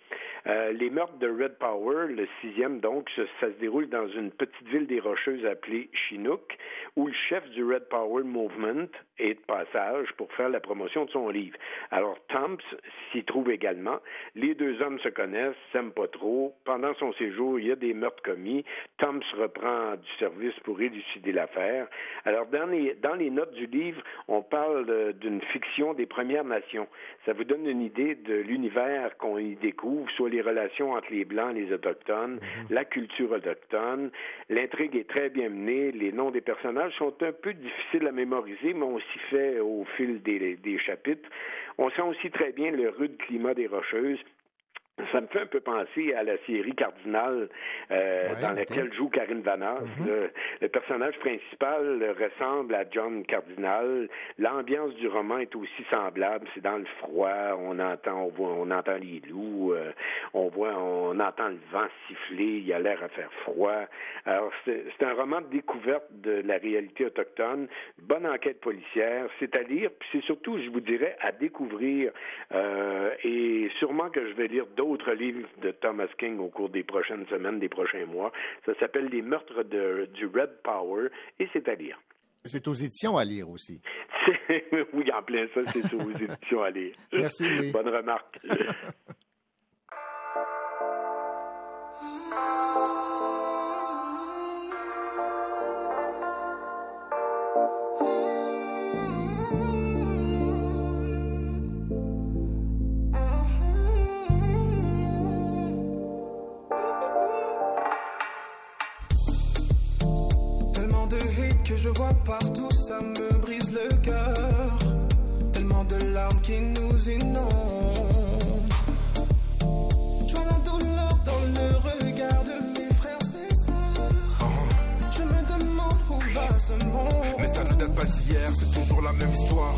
Euh, les meurtres de Red Power, le sixième, donc, ça, se déroule dans une petite ville des Rocheuses appelée Chinook, où le chef du Red Power Movement est de passage pour faire la promotion de son livre. Alors, Thumps s'y trouve également. Les deux hommes se connaissent, s'aiment pas trop. Pendant son séjour, il y a des meurtres commis. Thumps reprend du service pour élucider l'affaire. Alors, dans les, dans les notes du livre, on parle d'une fiction des Premières Nations. Ça vous donne une idée de l'univers qu'on y découvre, soit les relations entre les Blancs et les Autochtones, mm-hmm. la culture autochtone. L'intrigue est très bien menée. Les noms des personnages sont un peu difficiles à mémoriser, mais on s'y fait au fil des, des chapitres. On sent aussi très bien le rude climat des Rocheuses ça me fait un peu penser à la série Cardinal euh, dans laquelle joue Karine Vanasse. Mm-hmm. le, personnage principal ressemble à John Cardinal. L'ambiance du roman est aussi semblable. C'est dans le froid. On entend, on voit, on entend les loups. Euh, on voit, on entend le vent siffler. Il a l'air à faire froid. Alors c'est un roman de découverte de la réalité autochtone. Bonne enquête policière. C'est à lire. Puis c'est surtout, je vous dirais, à découvrir. Euh, et sûrement que je vais lire d'autres autre livre de Thomas King au cours des prochaines semaines, des prochains mois. Ça s'appelle Les meurtres de, du Red Power et c'est à lire. C'est aux éditions à lire aussi. oui, en plein ça, c'est aux éditions à lire. Merci, Louis. Bonne remarque. je vois partout, ça me brise le cœur. Tellement de larmes qui nous inondent. Pas d'hier, c'est toujours la même histoire.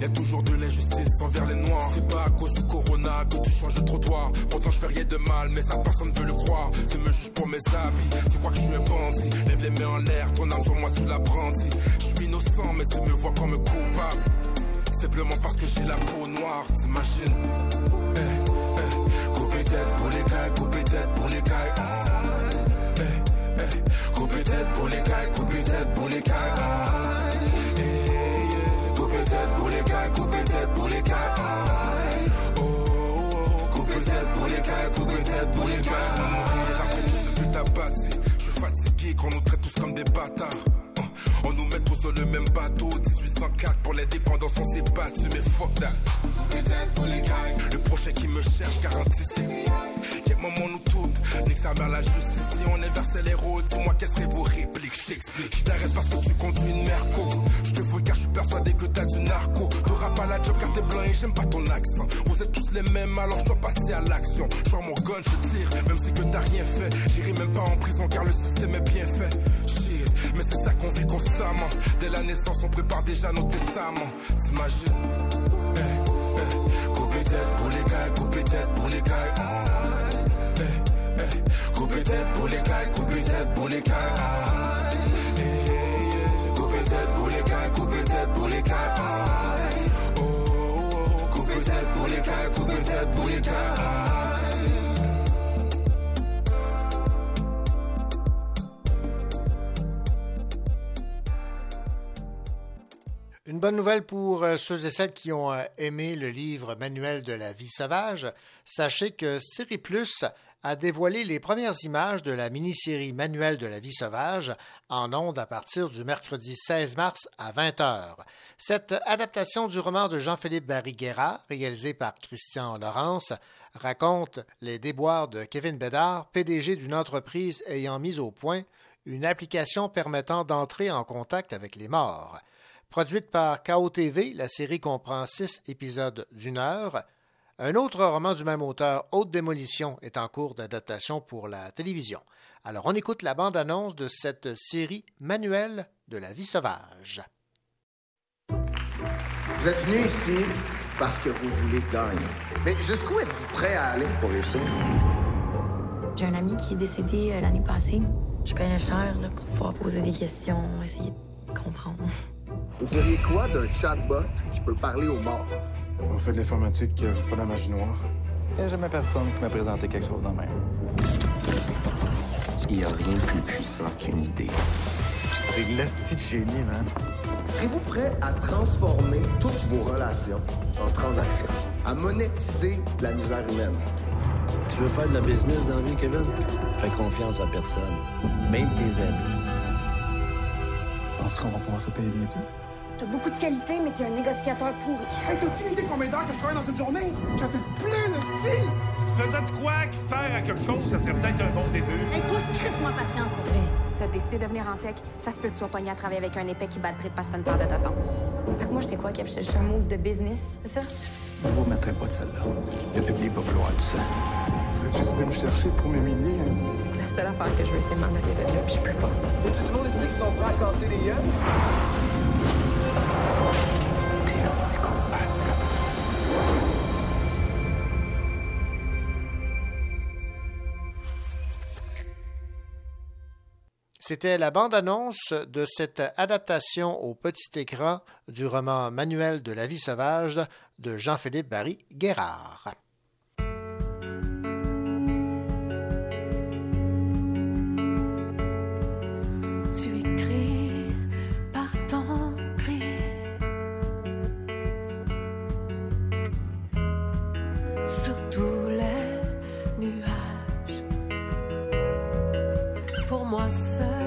Y a toujours de l'injustice envers les noirs. C'est pas à cause du corona que tu changes de trottoir. Pourtant je fais rien de mal, mais ça personne veut le croire. Tu me juges pour mes habits, tu crois que je suis un bandit. Lève les mains en l'air, ton âme sur moi tu la brandis. Je suis innocent, mais tu me vois comme coupable. Simplement parce que j'ai la peau noire, t'imagines? Eh, eh, coupé tête pour les gars, coupé tête pour les gars. Eh, eh, coupé tête pour les gars, coupé tête pour les gars. Je suis fatigué qu'on nous traite tous comme des bâtards. Oh, on nous met tous sur le même bateau, 1804 pour l'indépendance, on s'est battu, mais fuck that. Les. Le prochain qui me cherche garantit c'est Quel moment nous toutes, nique la justice. Si on inversait les rôles, dis-moi quelles seraient vos répliques, je t'explique. T'arrête parce que tu conduis une merco. Je te vois car je suis persuadé que t'as du narco. T'auras pas la job car t'es blanc et j'aime pas ton accent. Vous êtes tous les mêmes, alors je dois passer à l'action. Je mon gun, je tire, même si que t'as rien fait. J'irai même pas en prison car le système est bien fait. Shit, mais c'est ça qu'on vit constamment. Dès la naissance, on prépare déjà nos testaments. T'imagines? Eh, eh, coupez tête pour les gars, coupez tête pour les gars. Tête pour les gars, coupez tête pour les gars. Coupez tête pour les gars, coupez tête pour les gars. Oh, oh, coupez tête pour les gars, coupez tête pour les gars. Une bonne nouvelle pour euh, ceux et celles qui ont euh, aimé le livre Manuel de la vie sauvage. Sachez que Série Plus a dévoilé les premières images de la mini-série Manuel de la vie sauvage en ondes à partir du mercredi 16 mars à 20h. Cette adaptation du roman de Jean-Philippe Barry-Guerra, réalisé par Christian Laurence, raconte les déboires de Kevin Bédard, PDG d'une entreprise ayant mis au point une application permettant d'entrer en contact avec les morts. Produite par KOTV, la série comprend six épisodes d'une heure. Un autre roman du même auteur, Haute démolition, est en cours d'adaptation pour la télévision. Alors on écoute la bande-annonce de cette série Manuel de la vie sauvage. Vous êtes venu ici parce que vous voulez gagner. Mais jusqu'où êtes-vous prêt à aller pour réussir? J'ai un ami qui est décédé euh, l'année passée. Je payais cher là, pour pouvoir poser des questions, essayer de comprendre. Vous diriez quoi d'un chatbot qui peut parler aux morts? On fait de l'informatique, euh, pas de la magie noire. Il n'y a jamais personne qui m'a présenté quelque chose de même. Il n'y a rien de plus puissant qu'une idée. C'est de l'esti de génie, man. Serez-vous prêt à transformer toutes vos relations en transactions? À monétiser la misère humaine? Tu veux faire de la business dans la vie, Kevin? Fais confiance à personne, même tes amis. Penses qu'on va pouvoir se payer bientôt? T'as beaucoup de qualité, mais t'es un négociateur pourri. Hey, t'as-tu une idée combien d'heures que je travaille dans une journée? J'en ai plein de style! Si tu faisais de quoi qui sert à quelque chose, ça serait peut-être un bon début. Hey, toi, crève-moi patience pour vrai. T'as décidé de venir en tech, ça se peut que tu sois pogné à travailler avec un épais qui bat le parce que t'as une paire de tatons. Fait que moi, j'étais quoi, Kev? Je un move de business, c'est ça? Vous vous remettrez pas de celle-là. Le public va vouloir tout ça. Vous êtes juste venu me chercher pour m'humilier, hein? La seule affaire que je veux, c'est m'en aller de là, puis je peux pas. Y'a-tu du monde ici qui sont prêts à casser les yeux? C'était la bande-annonce de cette adaptation au petit écran du roman Manuel de la vie sauvage de Jean-Philippe Barry Guérard. Pour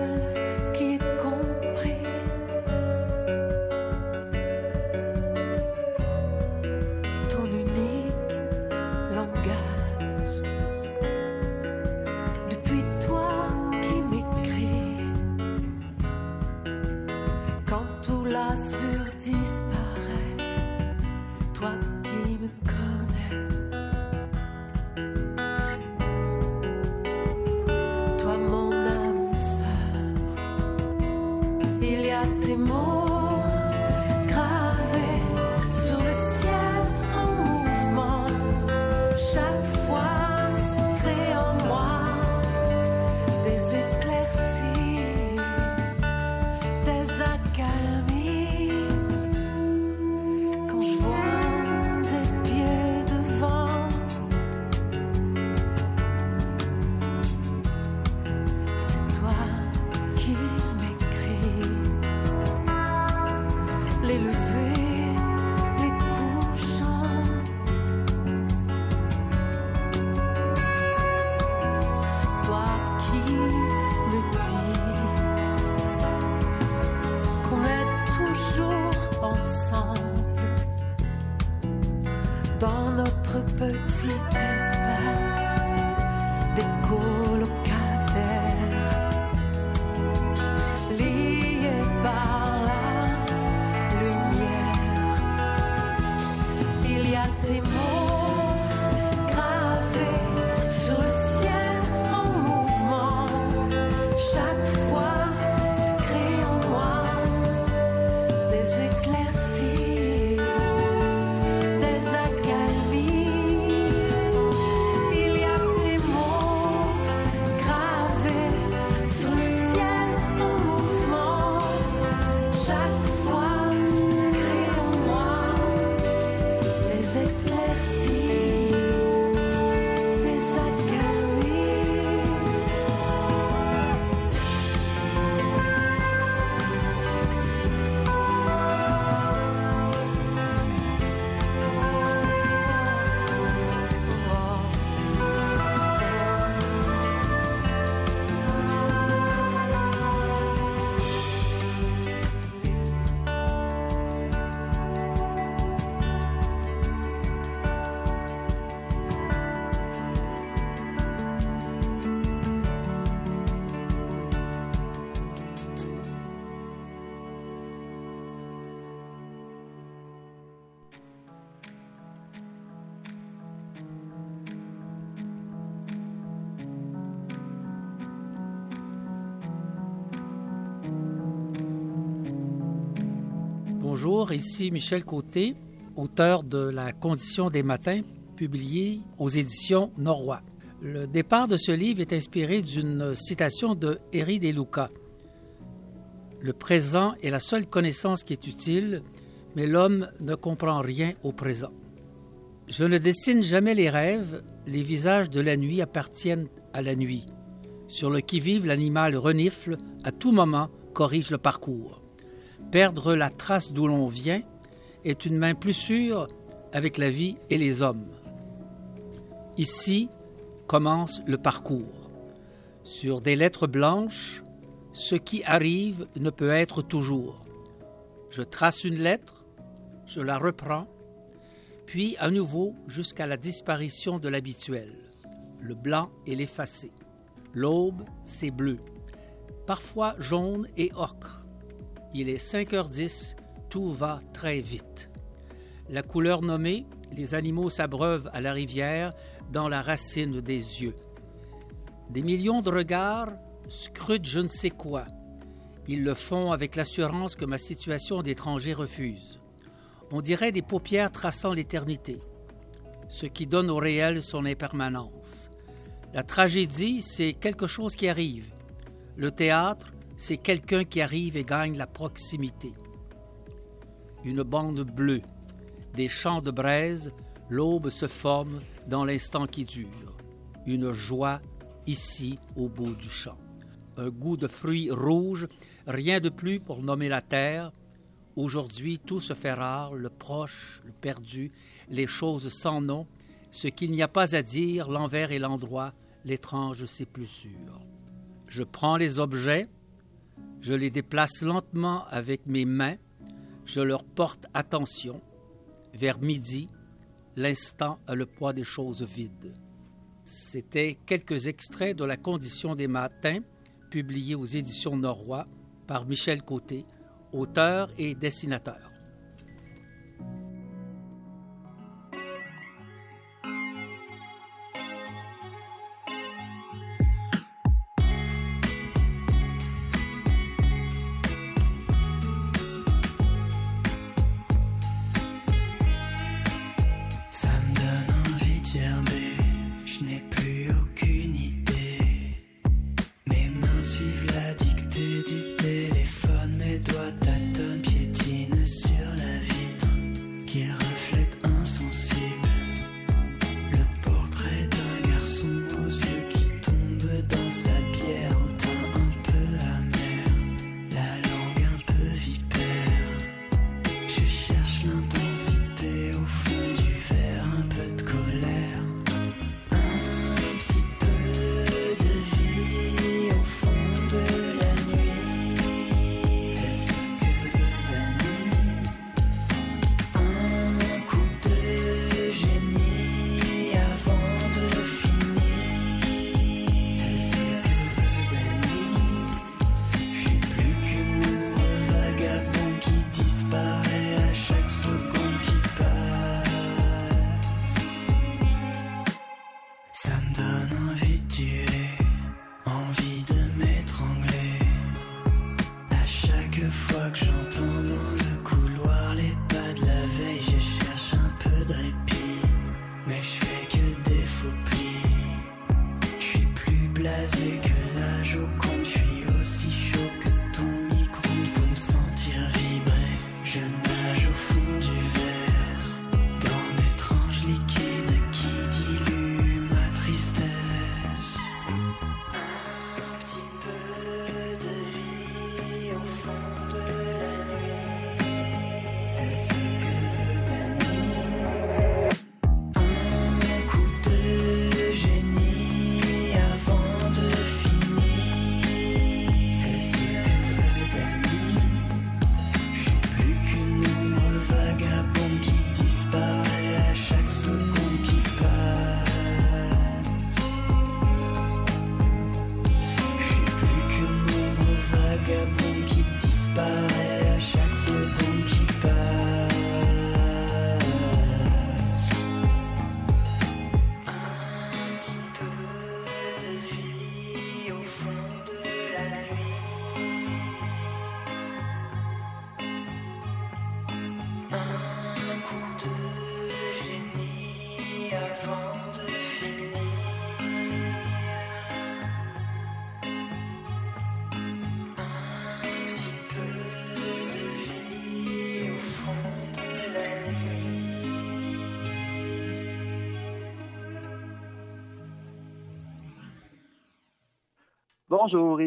chaque fois. Ici Michel Côté, auteur de La condition des matins, publié aux éditions Norrois. Le départ de ce livre est inspiré d'une citation de Eri De Luca. Le présent est la seule connaissance qui est utile, mais l'homme ne comprend rien au présent. Je ne dessine jamais les rêves, les visages de la nuit appartiennent à la nuit. Sur le qui-vive, l'animal renifle, à tout moment corrige le parcours. Perdre la trace d'où l'on vient est une main plus sûre avec la vie et les hommes. Ici commence le parcours. Sur des lettres blanches, ce qui arrive ne peut être toujours. Je trace une lettre, je la reprends, puis à nouveau jusqu'à la disparition de l'habituel. Le blanc et l'effacé. L'aube, c'est bleu, parfois jaune et ocre. Il est 5h10, tout va très vite. La couleur nommée, les animaux s'abreuvent à la rivière dans la racine des yeux. Des millions de regards scrutent je ne sais quoi. Ils le font avec l'assurance que ma situation d'étranger refuse. On dirait des paupières traçant l'éternité, ce qui donne au réel son impermanence. La tragédie, c'est quelque chose qui arrive. Le théâtre, c'est quelqu'un qui arrive et gagne la proximité. Une bande bleue, des champs de braise, l'aube se forme dans l'instant qui dure. Une joie ici au bout du champ. Un goût de fruits rouges, rien de plus pour nommer la terre. Aujourd'hui, tout se fait rare, le proche, le perdu, les choses sans nom, ce qu'il n'y a pas à dire, l'envers et l'endroit, l'étrange, c'est plus sûr. Je prends les objets, je les déplace lentement avec mes mains, je leur porte attention. Vers midi, l'instant a le poids des choses vides. C'était quelques extraits de La condition des matins, publié aux éditions Norrois par Michel Côté, auteur et dessinateur.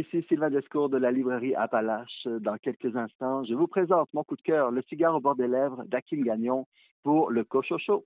Ici Sylvain Descours de la librairie Appalache. Dans quelques instants, je vous présente mon coup de cœur, le cigare au bord des lèvres d'Akim Gagnon pour le Cochocho.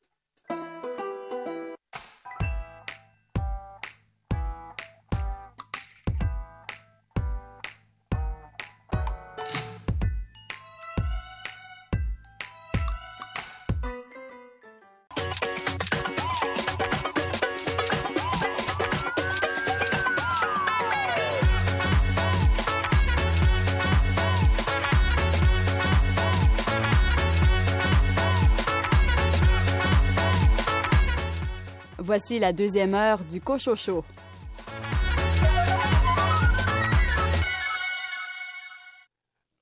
Voici la deuxième heure du Cochocho.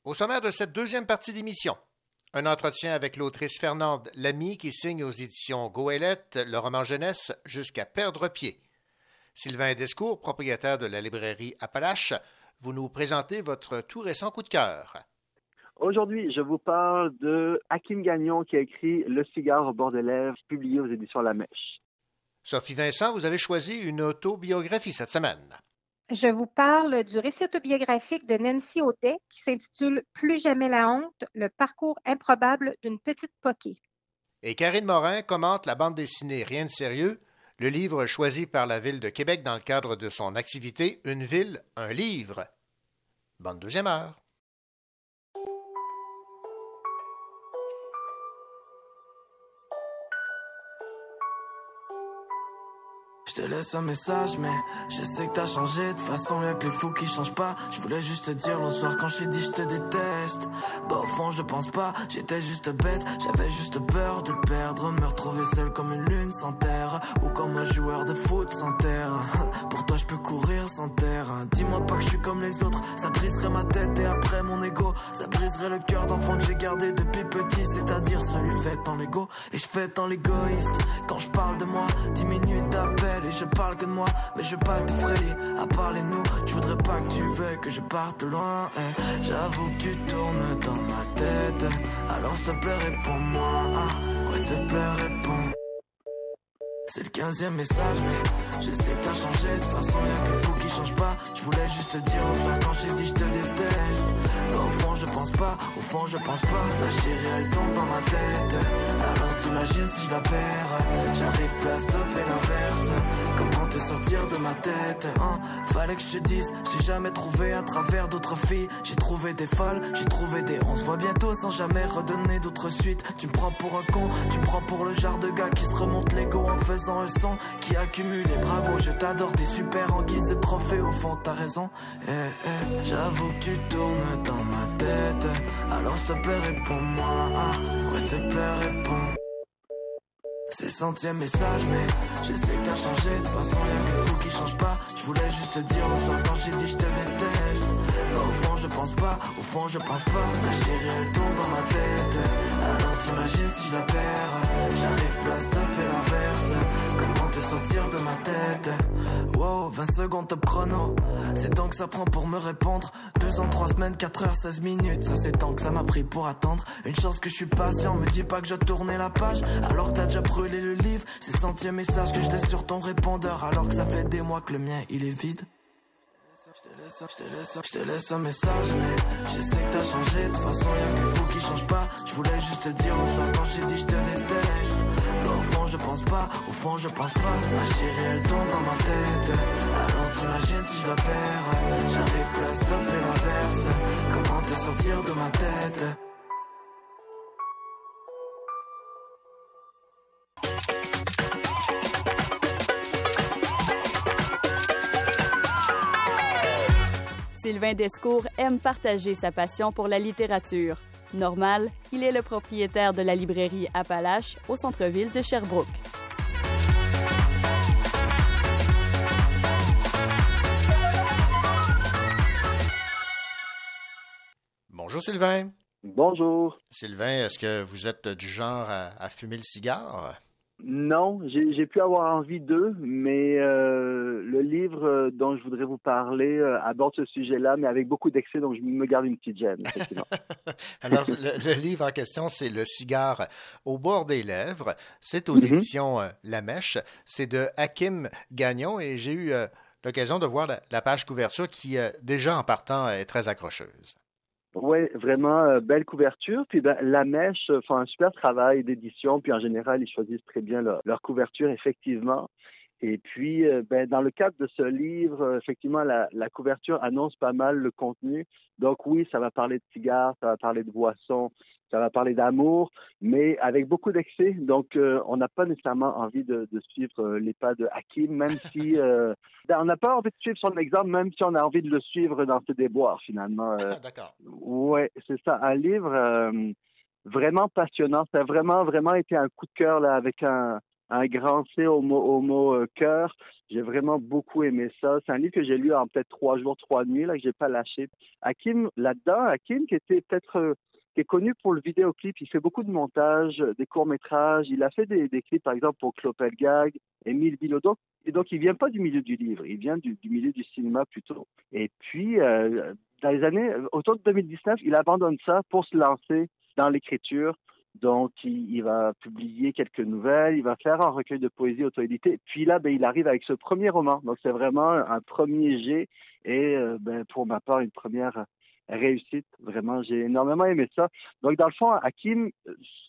Au sommaire de cette deuxième partie d'émission, un entretien avec l'autrice Fernande Lamy qui signe aux éditions Goélette le roman jeunesse Jusqu'à perdre pied. Sylvain Descours, propriétaire de la librairie Appalache, vous nous présentez votre tout récent coup de cœur. Aujourd'hui, je vous parle de Hakim Gagnon qui a écrit Le cigare au bord des lèvres, publié aux éditions La Mèche. Sophie Vincent, vous avez choisi une autobiographie cette semaine. Je vous parle du récit autobiographique de Nancy Audet qui s'intitule Plus jamais la honte, le parcours improbable d'une petite poquée. Et Karine Morin commente la bande dessinée Rien de sérieux, le livre choisi par la ville de Québec dans le cadre de son activité Une ville, un livre. Bonne deuxième heure. Te laisse un message, mais je sais que t'as changé. De façon, y'a que les fous qui changent pas. Je voulais juste te dire l'autre soir quand j'ai dit je te déteste. Bah, au fond, je pense pas, j'étais juste bête. J'avais juste peur de perdre. Me retrouver seul comme une lune sans terre. Ou comme un joueur de foot sans terre. Pour toi, je peux courir sans terre. Dis-moi pas que je suis comme les autres. Ça briserait ma tête et après mon ego. Ça briserait le cœur d'enfant que j'ai gardé depuis petit. C'est-à-dire celui fait en ego. Et je fais en l'égoïste. Quand je parle de moi, 10 minutes d'appel je parle que de moi, mais je veux pas t'effrayer. À parler nous, je voudrais pas que tu veuilles que je parte loin. eh. J'avoue que tu tournes dans ma tête. Alors s'il te plaît, réponds-moi. Ouais, s'il te plaît, réponds. C'est le quinzième message, mais je sais que t'as changé. De façon, y'a que fous qui changent pas. Je voulais juste te dire au soir quand j'ai dit je te déteste. Bah, au fond, je pense pas, au fond, je pense pas. Ma chérie, elle tombe dans ma tête. Alors t'imagines si la perds? J'arrive plus à stopper l'inverse. Te sortir de ma tête, hein Fallait que je te dise, j'ai jamais trouvé à travers d'autres filles. J'ai trouvé des folles, j'ai trouvé des. On se voit bientôt sans jamais redonner d'autres suites. Tu me prends pour un con, tu me prends pour le genre de gars qui se remonte l'ego en faisant un son qui accumule. Et bravo, je t'adore, t'es super en guise de trophée. Au fond, t'as raison. Eh, eh, j'avoue que tu tournes dans ma tête. Alors s'il te plaît, réponds-moi. Ouais, s'il te plaît, réponds. C'est centième message, mais je sais que t'as changé. De toute façon, y'a que fous qui changent pas. Je voulais juste te dire le soir quand j'ai dit je te déteste. Bah, au fond, je pense pas, au fond, je pense pas. Ma chérie, elle tombe dans ma tête. Alors t'imagines si je la perds. J'arrive plus à sortir de ma tête? Wow, 20 secondes top chrono. C'est tant que ça prend pour me répondre. 2 ans, 3 semaines, 4 heures, 16 minutes. Ça, c'est tant que ça m'a pris pour attendre. Une chance que je suis patient. Me dis pas que je tournais la page. Alors que t'as déjà brûlé le livre. C'est centième message que je laisse sur ton répondeur. Alors que ça fait des mois que le mien, il est vide. Je te laisse, un message, mais je sais que t'as changé. De toute façon, y'a que fous qui changent pas. Je voulais juste te dire soir quand j'ai dit je te. Je pense pas, au fond, je pense pas. Ma chérie, elle tombe dans ma tête. Alors t'imagines si je la perds? J'arrive à stopper l'inverse. Comment te sortir de ma tête? Sylvain Descours aime partager sa passion pour la littérature. Normal, il est le propriétaire de la librairie Appalache au centre-ville de Sherbrooke. Bonjour Sylvain. Bonjour. Sylvain, est-ce que vous êtes du genre à, à fumer le cigare? Non, j'ai pu avoir envie d'eux, mais euh, le livre euh, dont je voudrais vous parler euh, aborde ce sujet-là, mais avec beaucoup d'excès, donc je me garde une petite gêne. Alors, le, le livre en question, c'est Le cigare au bord des lèvres. C'est aux Mhm. éditions euh, La Mèche. C'est de Hakim Gagnon et j'ai eu l'occasion de voir la, la page couverture qui, déjà en partant, est très accrocheuse. Oui, vraiment euh, belle couverture. Puis ben, la mèche euh, font un super travail d'édition. Puis en général, ils choisissent très bien leur, couverture, effectivement. Et puis, euh, ben, dans le cadre de ce livre, euh, effectivement, la couverture annonce pas mal le contenu. Donc oui, ça va parler de cigares, ça va parler de boissons, ça va parler d'amour, mais avec beaucoup d'excès. Donc, euh, on n'a pas nécessairement envie de, de suivre euh, les pas de Hakim, même si euh, on n'a pas envie de suivre son exemple, même si on a envie de le suivre dans ses déboires, finalement. Euh, D'accord. Ouais, c'est ça. Un livre vraiment passionnant. Ça a vraiment, vraiment été un coup de cœur là, avec un, un grand C au mot, au mot euh, cœur. J'ai vraiment beaucoup aimé ça. C'est un livre que j'ai lu en peut-être trois jours, trois nuits, là, que j'ai pas lâché. Hakim, là-dedans, Hakim, qui était peut-être qui est connu pour le vidéoclip. Il fait beaucoup de montages, des courts-métrages. Il a fait des, clips, par exemple, pour Clopelgag, Émile Bilodeau. Et donc, il vient pas du milieu du livre. Il vient du, milieu du cinéma plutôt. Et puis, euh, dans les années, autour de 2019, il abandonne ça pour se lancer dans l'écriture. Donc, il, il, va publier quelques nouvelles, il va faire un recueil de poésie auto-édité. Puis là, ben, il arrive avec ce premier roman. Donc, c'est vraiment un premier jet et, euh, ben, pour ma part, une première réussite. Vraiment, j'ai énormément aimé ça. Donc, dans le fond, Hakim,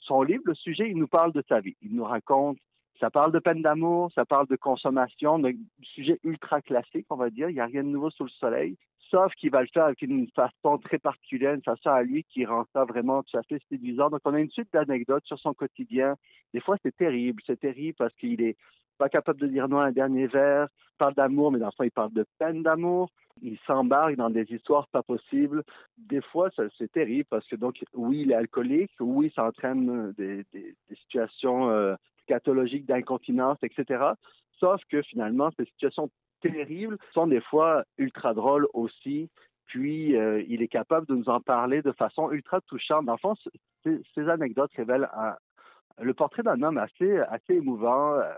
son livre, le sujet, il nous parle de sa vie. Il nous raconte, ça parle de peine d'amour, ça parle de consommation, donc sujet ultra classique, on va dire. Il n'y a rien de nouveau sous le soleil. Sauf qu'il va le faire avec une façon très particulière, une façon à lui qui rend ça vraiment tout à fait séduisant. Donc, on a une suite d'anecdotes sur son quotidien. Des fois, c'est terrible. C'est terrible parce qu'il est pas capable de dire non à un dernier vers. Il parle d'amour, mais dans le fond, il parle de peine d'amour. Il s'embarque dans des histoires pas possibles. Des fois, c'est terrible parce que, donc, oui, il est alcoolique. Oui, ça entraîne des situations euh, pathologiques d'incontinence, etc. Sauf que finalement, ces situations terribles sont des fois ultra drôles aussi. Puis, euh, il est capable de nous en parler de façon ultra touchante. Dans le fond, ces anecdotes révèlent le portrait d'un homme assez, émouvant, euh,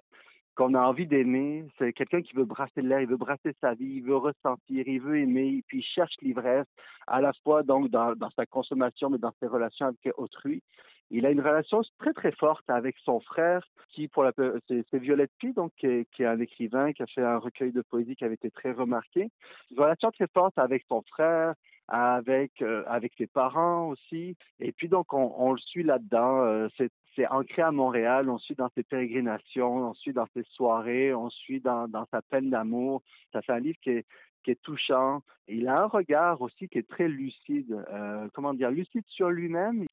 qu'on a envie d'aimer. C'est quelqu'un qui veut brasser l'air, il veut brasser sa vie, il veut ressentir, il veut aimer, puis il cherche l'ivresse, à la fois donc dans sa consommation, mais dans ses relations avec autrui. Il a une relation très très forte avec son frère, qui pour la c'est Violette Pie, donc qui est, un écrivain qui a fait un recueil de poésie qui avait été très remarqué. Une relation très forte avec son frère, avec euh, avec ses parents aussi. Et puis donc on, on le suit là-dedans. Euh, c'est c'est ancré à Montréal, on suit dans ses pérégrinations, on suit dans ses soirées, on suit dans, dans sa peine d'amour. Ça fait un livre qui est, qui est touchant. Il a un regard aussi qui est très lucide, euh, comment dire, lucide sur lui-même.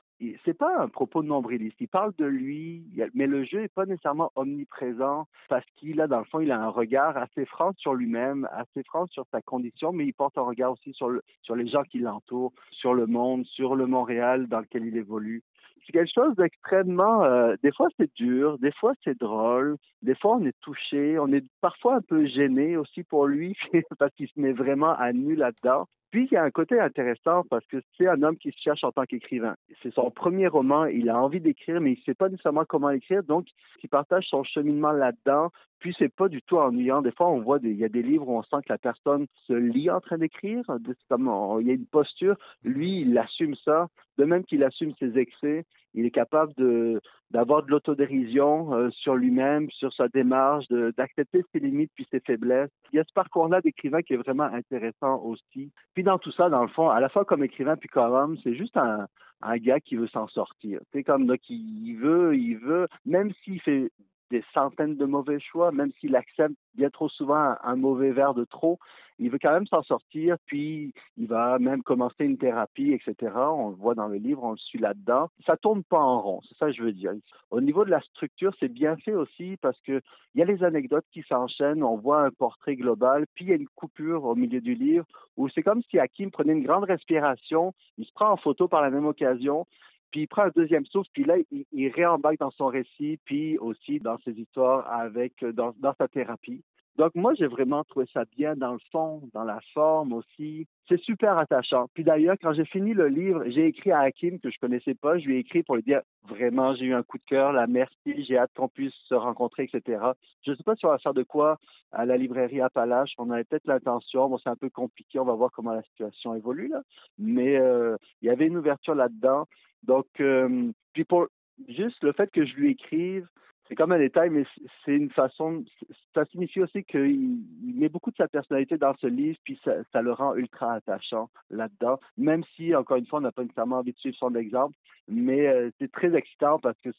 C'est pas un propos nombriliste. Il parle de lui, mais le jeu est pas nécessairement omniprésent parce qu'il a, dans le fond, il a un regard assez franc sur lui-même, assez franc sur sa condition, mais il porte un regard aussi sur, sur les gens qui l'entourent, sur le monde, sur le Montréal dans lequel il évolue c'est quelque chose d'extrêmement. Euh, des fois, c'est dur, des fois, c'est drôle, des fois, on est touché, on est parfois un peu gêné aussi pour lui parce qu'il se met vraiment à nu là-dedans. Puis, il y a un côté intéressant parce que c'est un homme qui se cherche en tant qu'écrivain. C'est son premier roman, il a envie d'écrire, mais il ne sait pas nécessairement comment écrire, donc il partage son cheminement là-dedans. Puis, c'est pas du tout ennuyant. Des fois, on voit, il y a des livres où on sent que la personne se lit en train d'écrire, il y a une posture. Lui, il assume ça, de même qu'il assume ses excès. Il est capable de d'avoir de l'autodérision euh, sur lui-même, sur sa démarche, d'accepter ses limites puis ses faiblesses. Il y a ce parcours-là d'écrivain qui est vraiment intéressant aussi. Puis dans tout ça, dans le fond, à la fois comme écrivain puis comme homme, c'est juste un, un gars qui veut s'en sortir. C'est comme là, qui veut, il veut, même s'il fait des centaines de mauvais choix, même s'il accepte bien trop souvent un, mauvais verre de trop, il veut quand même s'en sortir, puis il va même commencer une thérapie, etc. On le voit dans le livre, on le suit là-dedans. Ça tourne pas en rond, c'est ça que je veux dire. Au niveau de la structure, c'est bien fait aussi parce que il y a les anecdotes qui s'enchaînent, on voit un portrait global, puis il y a une coupure au milieu du livre où c'est comme si Hakim prenait une grande respiration, il se prend en photo par la même occasion, puis il prend un deuxième souffle, puis là, il, il réembarque dans son récit, puis aussi dans ses histoires avec, dans, dans sa thérapie. Donc, moi, j'ai vraiment trouvé ça bien dans le fond, dans la forme aussi. C'est super attachant. Puis d'ailleurs, quand j'ai fini le livre, j'ai écrit à Hakim, que je connaissais pas. Je lui ai écrit pour lui dire, vraiment, j'ai eu un coup de cœur, la merci, j'ai hâte qu'on puisse se rencontrer, etc. Je sais pas si on va faire de quoi à la librairie Appalache. On avait peut-être l'intention. Bon, c'est un peu compliqué. On va voir comment la situation évolue, là. Mais euh, il y avait une ouverture là-dedans. Donc, euh, puis pour juste le fait que je lui écrive, c'est comme un détail, mais c'est une façon. Ça signifie aussi qu'il met beaucoup de sa personnalité dans ce livre, puis ça, le rend ultra attachant là-dedans. Même si, encore une fois, on n'a pas nécessairement envie de suivre son exemple, mais euh, c'est très excitant parce que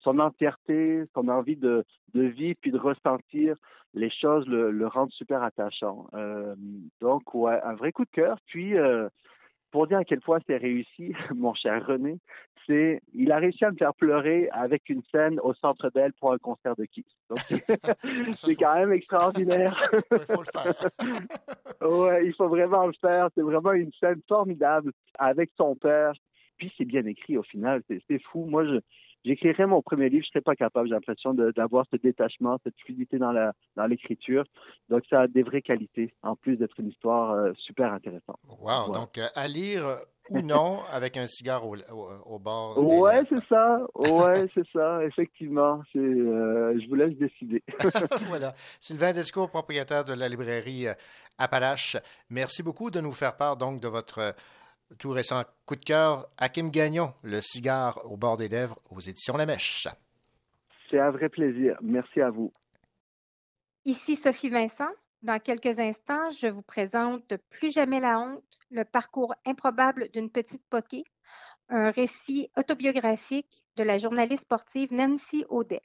son entièreté, son envie de, de vivre puis de ressentir les choses le, le rendent super attachant. Euh, donc, ouais, un vrai coup de cœur. Puis, euh, pour dire à quel point c'est réussi, mon cher René, c'est il a réussi à me faire pleurer avec une scène au Centre Bell pour un concert de Kiss. C'est quand même extraordinaire. Il faut le faire. ouais, il faut vraiment le faire. C'est vraiment une scène formidable avec son père. Puis c'est bien écrit au final. C'est fou. Moi, je j'écrirais mon premier livre, je serais pas capable, j'ai l'impression d'avoir ce détachement, cette fluidité dans la dans l'écriture. Donc ça a des vraies qualités, en plus d'être une histoire euh, super intéressante. Wow, Ouais. donc euh, à lire ou non avec un cigare au, au, au bord. Ouais, c'est ça. Ouais, c'est ça. Effectivement, c'est. euh, je vous laisse décider. voilà. Sylvain Descours, propriétaire de la librairie Appalache, merci beaucoup de nous faire part donc de votre tout récent coup de cœur. Hakim Gagnon, le cigare au bord des lèvres aux éditions La Mèche. c'est un vrai plaisir. Merci à vous. Ici Sophie Vincent. Dans quelques instants, je vous présente Plus jamais la honte, le parcours improbable d'une petite poquée, un récit autobiographique de la journaliste sportive Nancy Audet.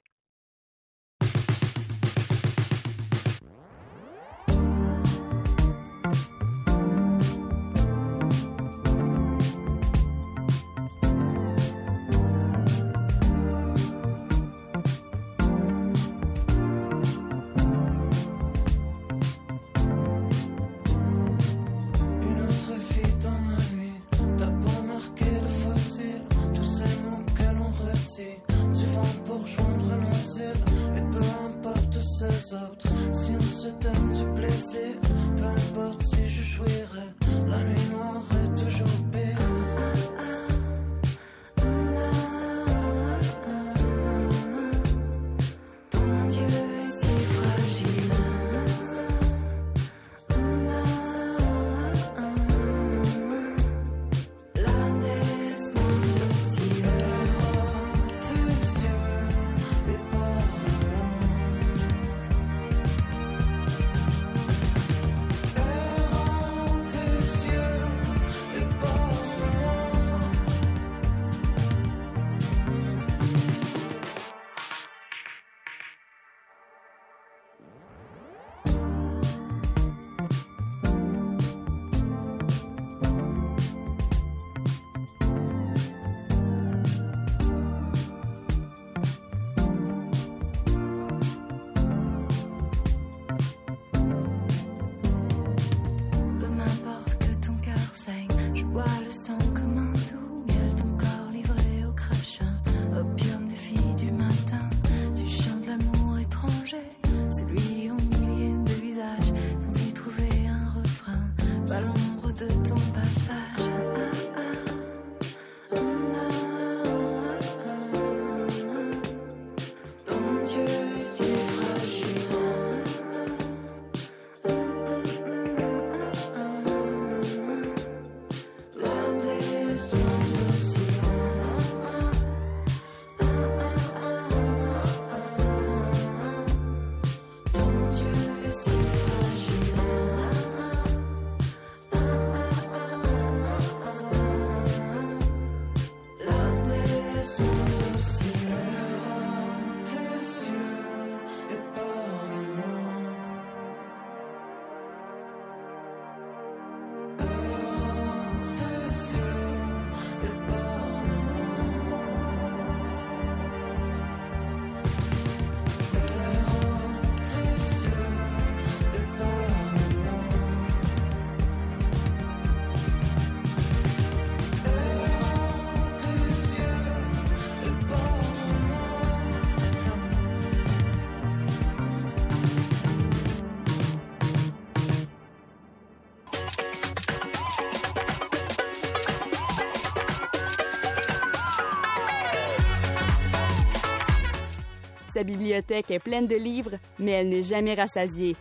Bibliothèque est pleine de livres, mais elle n'est jamais rassasiée.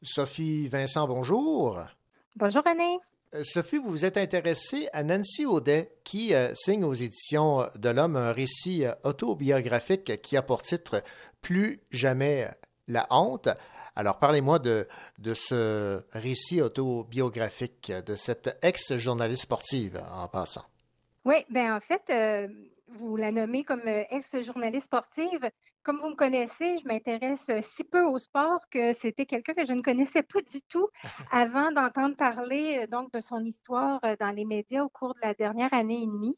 Sophie Vincent, bonjour. Bonjour René. Euh, Sophie, vous vous êtes intéressée à Nancy Audet, qui euh, signe aux éditions de l'Homme un récit euh, autobiographique qui a pour titre Plus jamais la honte. Alors, parlez-moi de, de ce récit autobiographique de cette ex-journaliste sportive en passant. Oui, ben en fait, euh, vous la nommez comme euh, ex-journaliste sportive. Comme vous me connaissez, je m'intéresse euh, si peu au sport que c'était quelqu'un que je ne connaissais pas du tout avant d'entendre parler donc de son histoire dans les médias au cours de la dernière année et demie.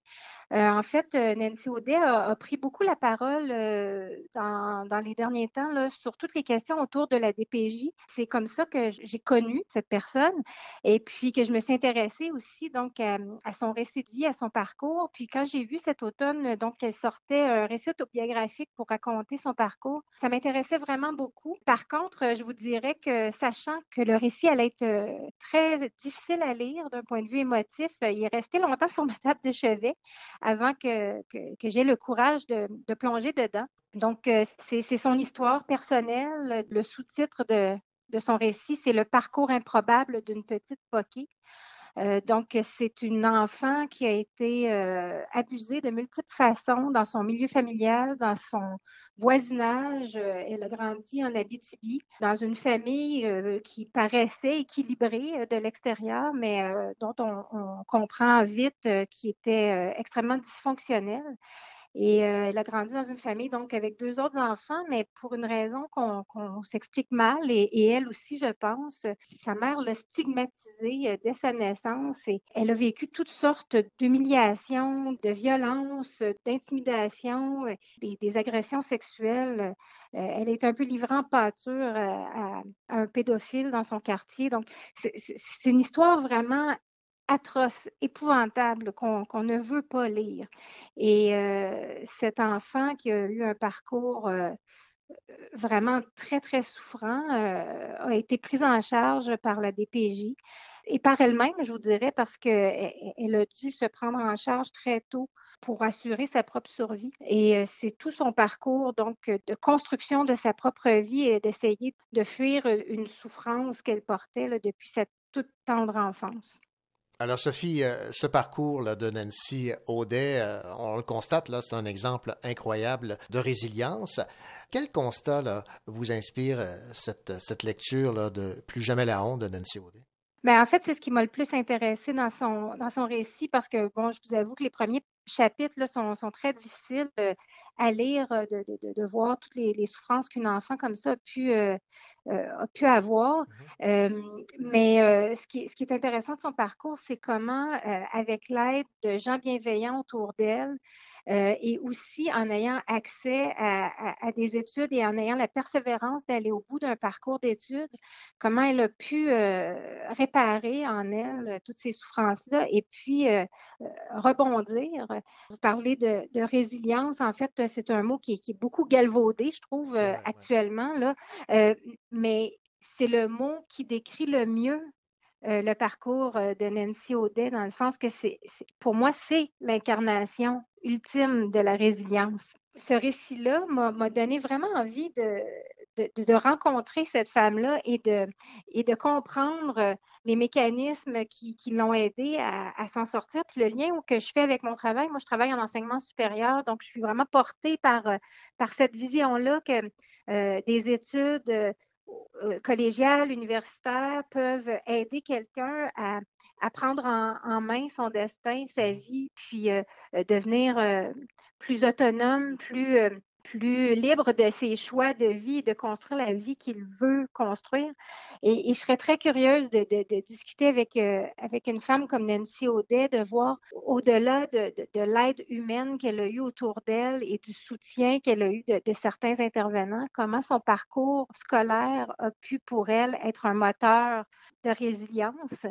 Euh, en fait, euh, Nancy Audet a, pris beaucoup la parole euh, dans, les derniers temps sur toutes les questions autour de la DPJ. C'est comme ça que j'ai connu cette personne et puis que je me suis intéressée aussi donc à, à son récit de vie, à son parcours. Puis quand j'ai vu cet automne donc qu'elle sortait un récit autobiographique pour raconter son parcours, ça m'intéressait vraiment beaucoup. Par contre, je vous dirais que sachant que le récit allait être très difficile à lire d'un point de vue émotif, il est resté longtemps sur ma table de chevet avant que, que, que j'ai le courage de, de plonger dedans. Donc, euh, c'est c'est son histoire personnelle. Le sous-titre de, de son récit, c'est Le parcours improbable d'une petite poquée. Euh, donc, c'est une enfant qui a été euh, abusée de multiples façons dans son milieu familial, dans son voisinage. Euh, elle a grandi en Abitibi, dans une famille qui paraissait équilibrée de l'extérieur, mais dont on, comprend vite qui était extrêmement dysfonctionnelle. Et euh, elle a grandi dans une famille donc avec deux autres enfants, mais pour une raison qu'on qu'on s'explique mal, et, et elle aussi, je pense, sa mère l'a stigmatisée euh, dès sa naissance et elle a vécu toutes sortes d'humiliations, de violences, euh, d'intimidation, euh, des, des agressions sexuelles. Euh, elle est un peu livrée en pâture à, à- à un pédophile dans son quartier. Donc, c'est une histoire vraiment atroce, épouvantable, qu'on ne veut pas lire. Et euh, cet enfant qui a eu un parcours euh, vraiment très, très souffrant euh, a été prise en charge par la DPJ et par elle-même, je vous dirais, parce qu'elle elle a dû se prendre en charge très tôt pour assurer sa propre survie. Et euh, c'est tout son parcours, donc, de construction de sa propre vie et d'essayer de fuir une souffrance qu'elle portait depuis sa toute tendre enfance. Alors, Sophie, euh, ce parcours de Nancy Audet, euh, on le constate, là, c'est un exemple incroyable de résilience. Quel constat vous inspire euh, cette, lecture là, de Plus jamais la honte de Nancy Audet? Ben, en fait, c'est ce qui m'a le plus intéressé dans son, dans son récit parce que, bon, je vous avoue que les premiers chapitres là, sont, sont très difficiles euh, à lire, euh, de, de, de, de voir toutes les, les souffrances qu'une enfant comme ça a pu, euh, a pu avoir. Euh, mais ce qui, ce qui est intéressant de son parcours, c'est comment, avec l'aide de gens bienveillants autour d'elle, et aussi en ayant accès à, à- à des études et en ayant la persévérance d'aller au bout d'un parcours d'études, comment elle a pu réparer en elle toutes ces souffrances-là et puis rebondir. Vous parlez de, de résilience, en fait, c'est un mot qui est, qui est beaucoup galvaudé, je trouve, euh, actuellement, là. Euh, mais c'est le mot qui décrit le mieux euh, le parcours euh, de Nancy Audet, dans le sens que c'est, pour moi, c'est l'incarnation ultime de la résilience. Ce récit-là m'a, m'a donné vraiment envie de, de, rencontrer cette femme-là et de, et de comprendre euh, les mécanismes qui, qui l'ont aidée à, à s'en sortir. Puis le lien que je fais avec mon travail, moi, je travaille en enseignement supérieur, donc je suis vraiment portée par, euh, par cette vision-là que euh, des études collégiales, universitaires peuvent aider quelqu'un à, à prendre en, en main son destin, sa vie, puis euh, devenir euh, plus autonome, plus, plus libre de ses choix de vie, de construire la vie qu'il veut construire. Et, je serais très curieuse de, discuter avec, euh, avec une femme comme Nancy Audet, de voir au-delà de, de- de l'aide humaine qu'elle a eue autour d'elle et du soutien qu'elle a eu de, de certains intervenants, comment son parcours scolaire a pu pour elle être un moteur de résilience.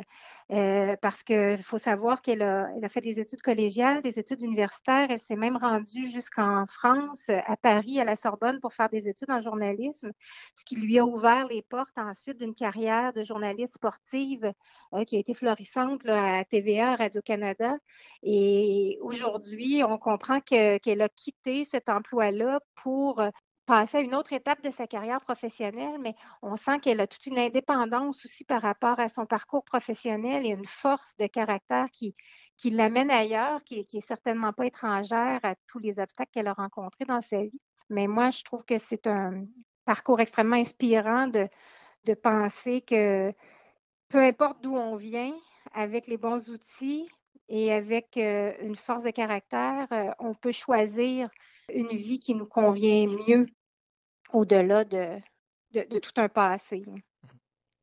Euh, parce qu'il faut savoir qu'elle a, elle a fait des études collégiales, des études universitaires. Elle s'est même rendue jusqu'en France, à Paris, à la Sorbonne, pour faire des études en journalisme, ce qui lui a ouvert les portes ensuite d'une carrière de journaliste sportive euh, qui a été florissante à TVA, Radio-Canada. Et aujourd'hui, on comprend que- qu'elle a quitté cet emploi-là pour passer à une autre étape de sa carrière professionnelle, mais on sent qu'elle a toute une indépendance aussi par rapport à son parcours professionnel et une force de caractère qui, qui l'amène ailleurs, qui, qui est certainement pas étrangère à tous les obstacles qu'elle a rencontrés dans sa vie. Mais moi, je trouve que c'est un parcours extrêmement inspirant de, de penser que peu importe d'où on vient, avec les bons outils et avec euh, une force de caractère, euh, on peut choisir une vie qui nous convient mieux au-delà de, de, de tout un passé.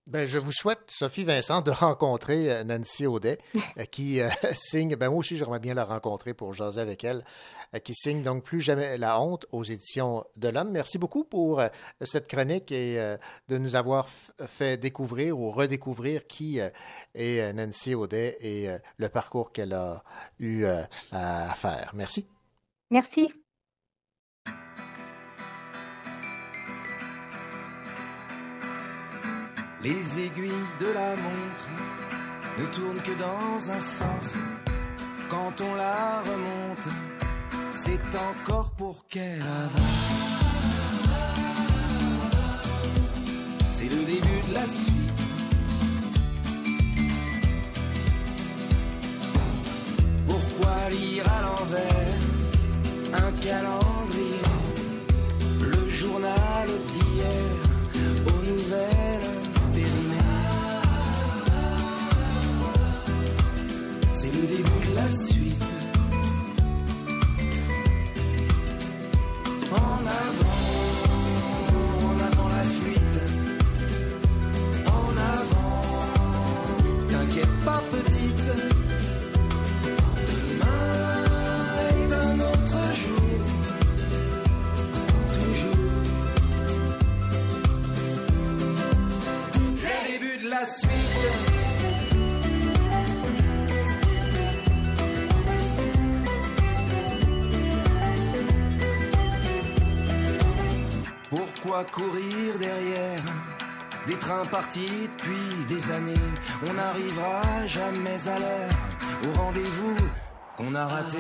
Ben, je vous souhaite, Sophie Vincent, de rencontrer euh, Nancy Audet, euh, qui euh, signe, ben moi aussi j'aimerais bien la rencontrer pour jaser avec elle, qui signe donc Plus jamais la honte aux éditions de l'homme. Merci beaucoup pour euh, cette chronique et euh, de nous avoir fait découvrir ou redécouvrir qui est Nancy Audet et le parcours qu'elle a eu à faire. Merci. Merci. Les aiguilles de la montre ne tournent que dans un sens. Quand on la remonte, c'est encore pour qu'elle avance. C'est le début de la suite. Pourquoi lire à l'envers un calendrier, le journal C'est le début de la suite. En avant, en avant la fuite. En avant, t'inquiète pas petite. Demain est un autre jour. Toujours. Le début de la suite. Courir derrière des trains partis depuis des années On n'arrivera jamais à l'heure au rendez-vous qu'on a raté.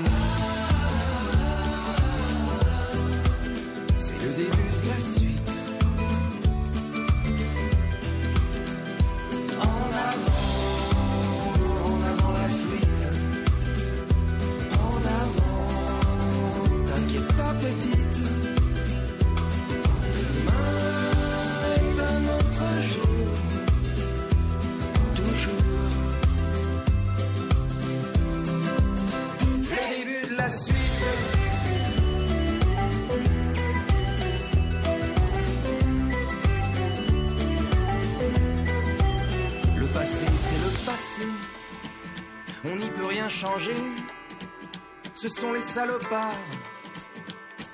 Salopards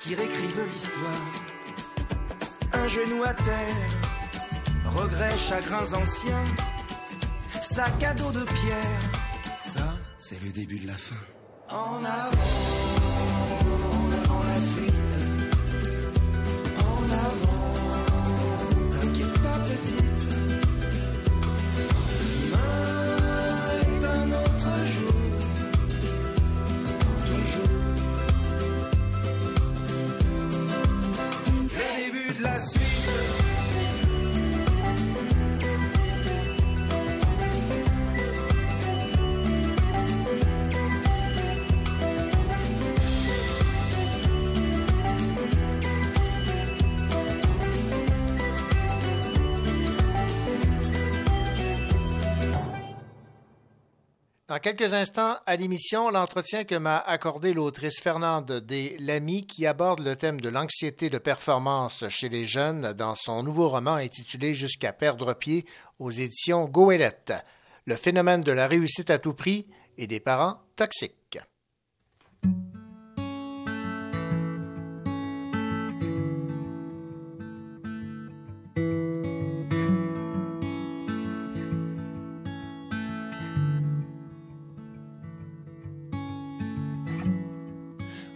qui réécrivent l'histoire un genou à terre, regrets, chagrins anciens, sac à dos de pierre. Ça, c'est le début de la fin. En avant, en avant la fuite. Quelques instants, à l'émission, l'entretien que m'a accordé l'autrice Fernande des Lamy qui aborde le thème de l'anxiété de performance chez les jeunes dans son nouveau roman intitulé Jusqu'à perdre pied aux éditions Goélette. Le phénomène de la réussite à tout prix et des parents toxiques.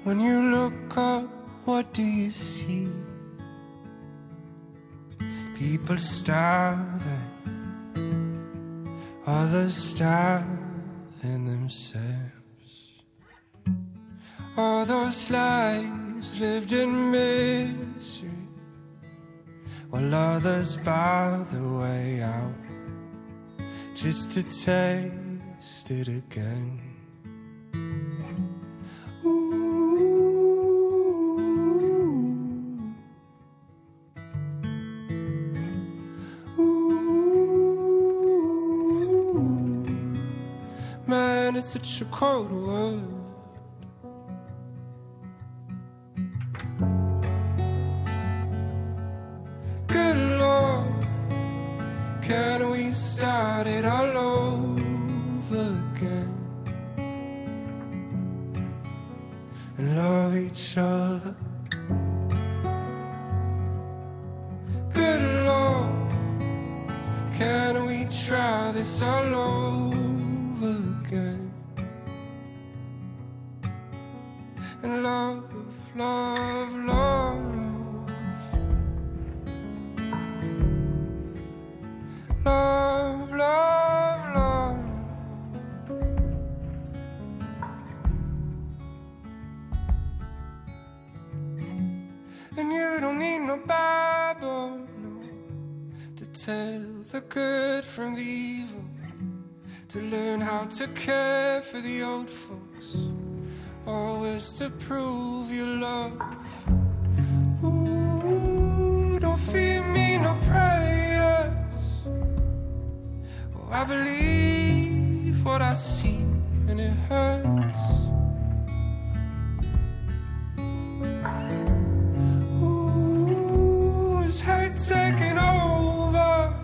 When you look up, what do you see? People starving, others starving themselves. All those lives lived in misery, while others bar the way out just to taste it again. It's such a cold world. Good Lord, can we start it all over again? And love each other. Good Lord, can we try this all over love, love, love. love, love, love. And you don't need no Bible no, to tell the good from the evil, to learn how to care for the old folks, always to prove your love. Ooh, don't feed me no prayers. Oh, I believe what I see, and it hurts. Ooh, is hate taking over?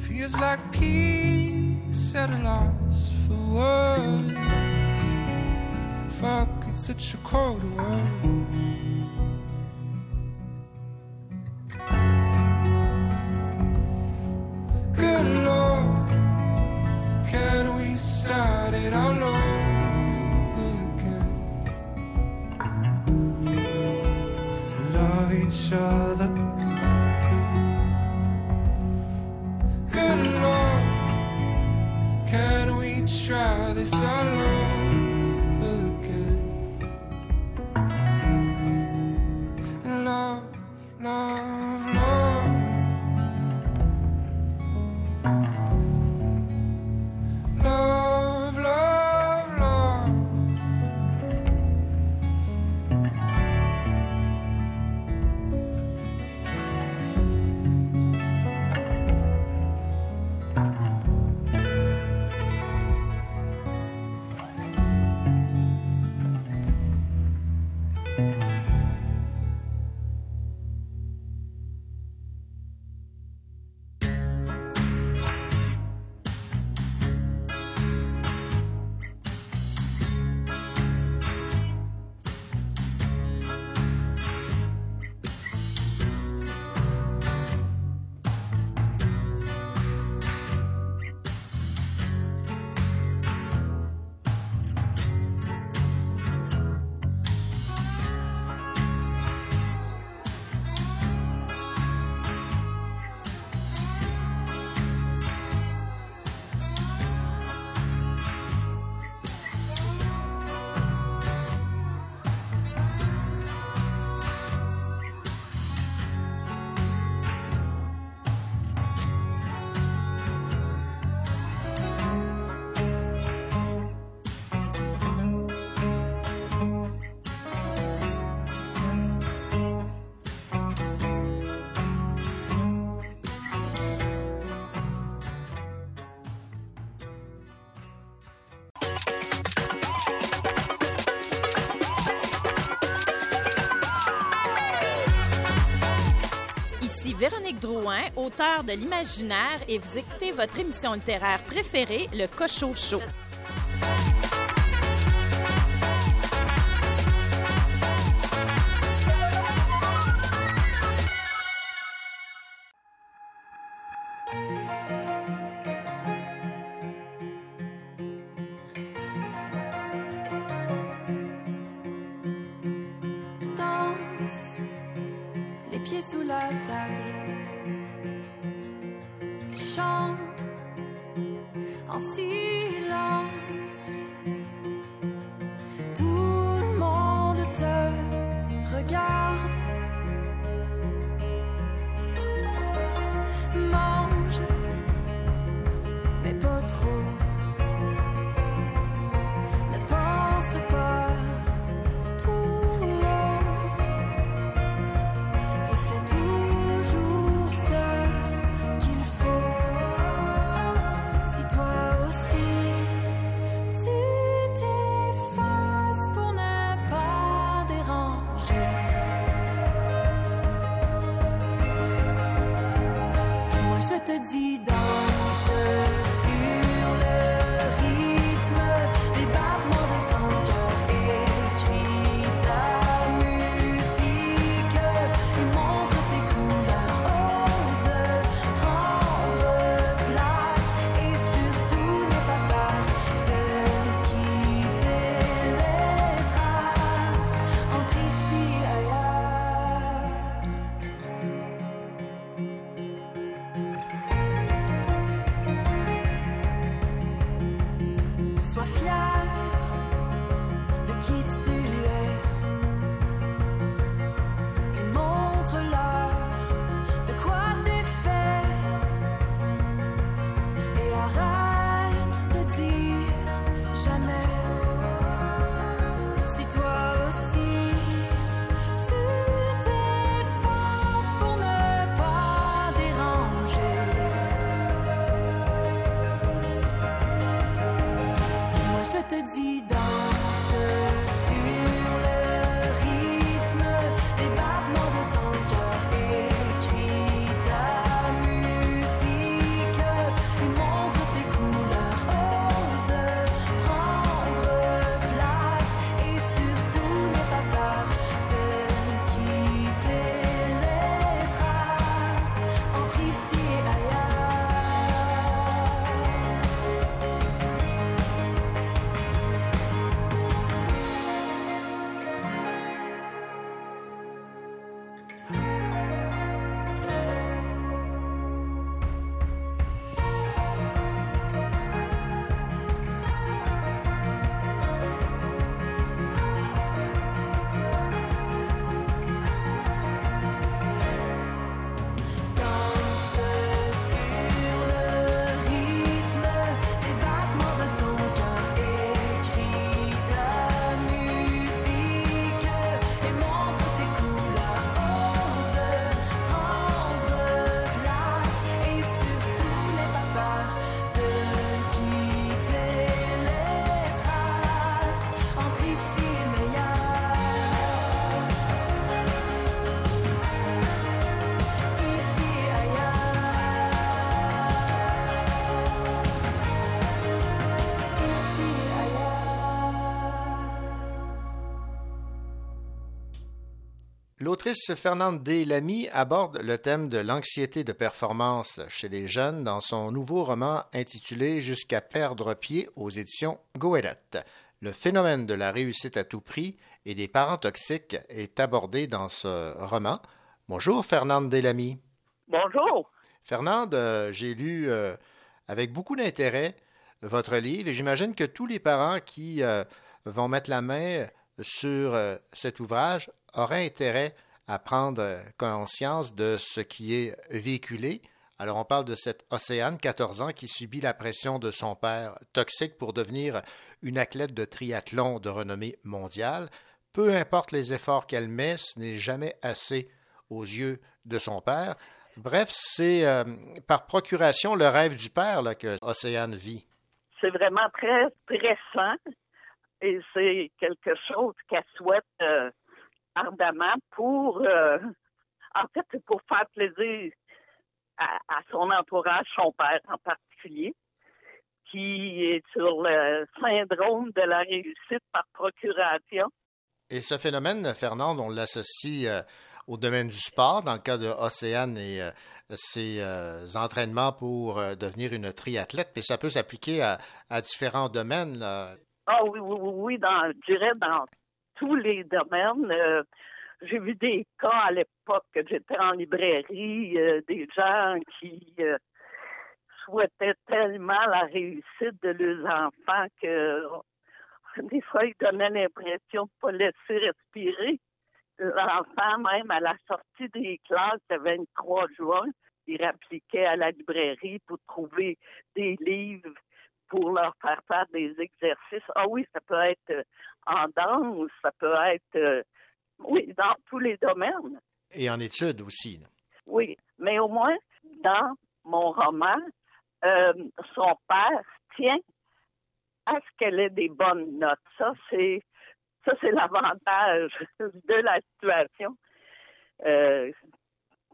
Feels like peace at a loss for words. Fuck, it's such a cold world. Good Lord, can we start it all over again? Love each other. Try this all Véronique Drouin, auteure de l'imaginaire, et vous écoutez votre émission littéraire préférée, le Cochot Show. L'autrice Fernande D. Lamy aborde le thème de l'anxiété de performance chez les jeunes dans son nouveau roman intitulé Jusqu'à perdre pied aux éditions Goélette. Le phénomène de la réussite à tout prix et des parents toxiques est abordé dans ce roman. Bonjour Fernande Delamy. Bonjour. Fernande, euh, j'ai lu euh, avec beaucoup d'intérêt votre livre et j'imagine que tous les parents qui euh, vont mettre la main sur cet ouvrage auraient intérêt à prendre euh, conscience de ce qui est véhiculé. Alors on parle de cette Océane, 14 ans, qui subit la pression de son père toxique pour devenir une athlète de triathlon de renommée mondiale. Peu importe les efforts qu'elle met, ce n'est jamais assez aux yeux de son père. Bref, c'est euh, par procuration le rêve du père que Océane vit. C'est vraiment très stressant et c'est quelque chose qu'elle souhaite euh, ardemment pour, euh, en fait, pour faire plaisir à, à son entourage, son père en particulier, qui est sur le syndrome de la réussite par procuration. Et ce phénomène, Fernande, on l'associe euh, au domaine du sport, dans le cas de Océane et euh, ses euh, entraînements pour euh, devenir une triathlète, mais ça peut s'appliquer à, à différents domaines. là. Ah oui, oui, oui, oui, dans, je dirais dans tous les domaines. Euh, j'ai vu des cas à l'époque que j'étais en librairie, euh, des gens qui euh, souhaitaient tellement la réussite de leurs enfants que des fois ils donnaient l'impression de ne pas laisser respirer l'enfant, même à la sortie des classes le 23 juin, ils appliquaient à la librairie pour trouver des livres pour leur faire faire des exercices. Ah oui, ça peut être euh, en danse, ça peut être, euh, oui, dans tous les domaines. Et en études aussi. là. Oui, mais au moins, dans mon roman, euh, son père tient à ce qu'elle ait des bonnes notes. Ça, c'est ça, c'est l'avantage de la situation. Euh,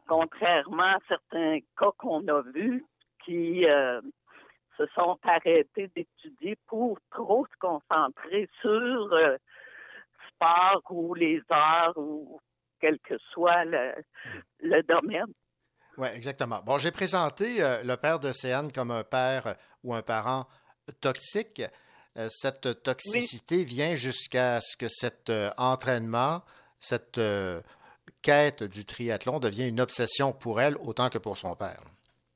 contrairement à certains cas qu'on a vus, qui euh, se sont arrêtés d'étudier pour trop se concentrer sur euh, sport ou les arts ou quel que soit le, le domaine. Oui, exactement. Bon, j'ai présenté euh, le père d'Océane comme un père ou un parent toxique. Euh, cette toxicité vient jusqu'à ce que cet euh, entraînement, cette euh, quête du triathlon devient une obsession pour elle autant que pour son père.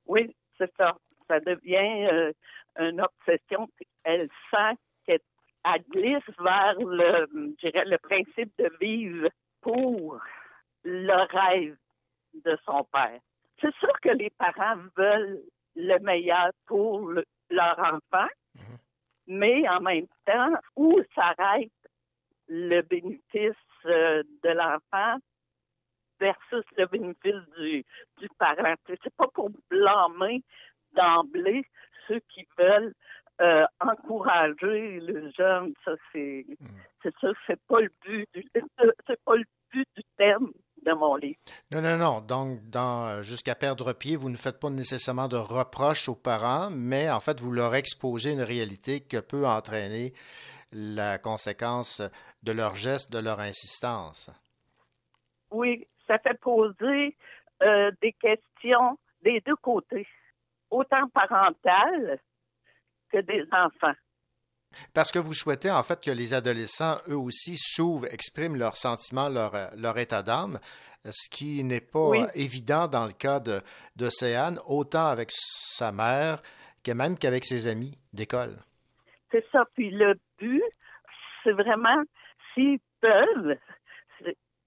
Oui, c'est ça. Ça devient euh, une obsession. Elle sent qu'elle elle glisse vers le, je dirais, le principe de vivre pour le rêve de son père. C'est sûr que les parents veulent le meilleur pour le- leur enfant, mais en même temps, où s'arrête le bénéfice euh, de l'enfant versus le bénéfice du, du parent? C'est pas pour blâmer d'emblée ceux qui veulent euh, encourager le jeune. Ça, c'est c'est ça, c'est pas le but du c'est pas le but du thème de mon livre. Non, non, non. Donc, dans euh, Jusqu'à perdre pied, vous ne faites pas nécessairement de reproches aux parents, mais en fait, vous leur exposez une réalité que peut entraîner la conséquence de leurs gestes, de leur insistance. Oui, ça fait poser euh, des questions des deux côtés, autant parentales que des enfants. Parce que vous souhaitez en fait que les adolescents, eux aussi, s'ouvrent, expriment leurs sentiments, leur, euh, leur état d'âme, ce qui n'est pas Oui. évident dans le cas de- d'Océane, autant avec sa mère que même qu'avec ses amis d'école. C'est ça. Puis le but, c'est vraiment s'ils peuvent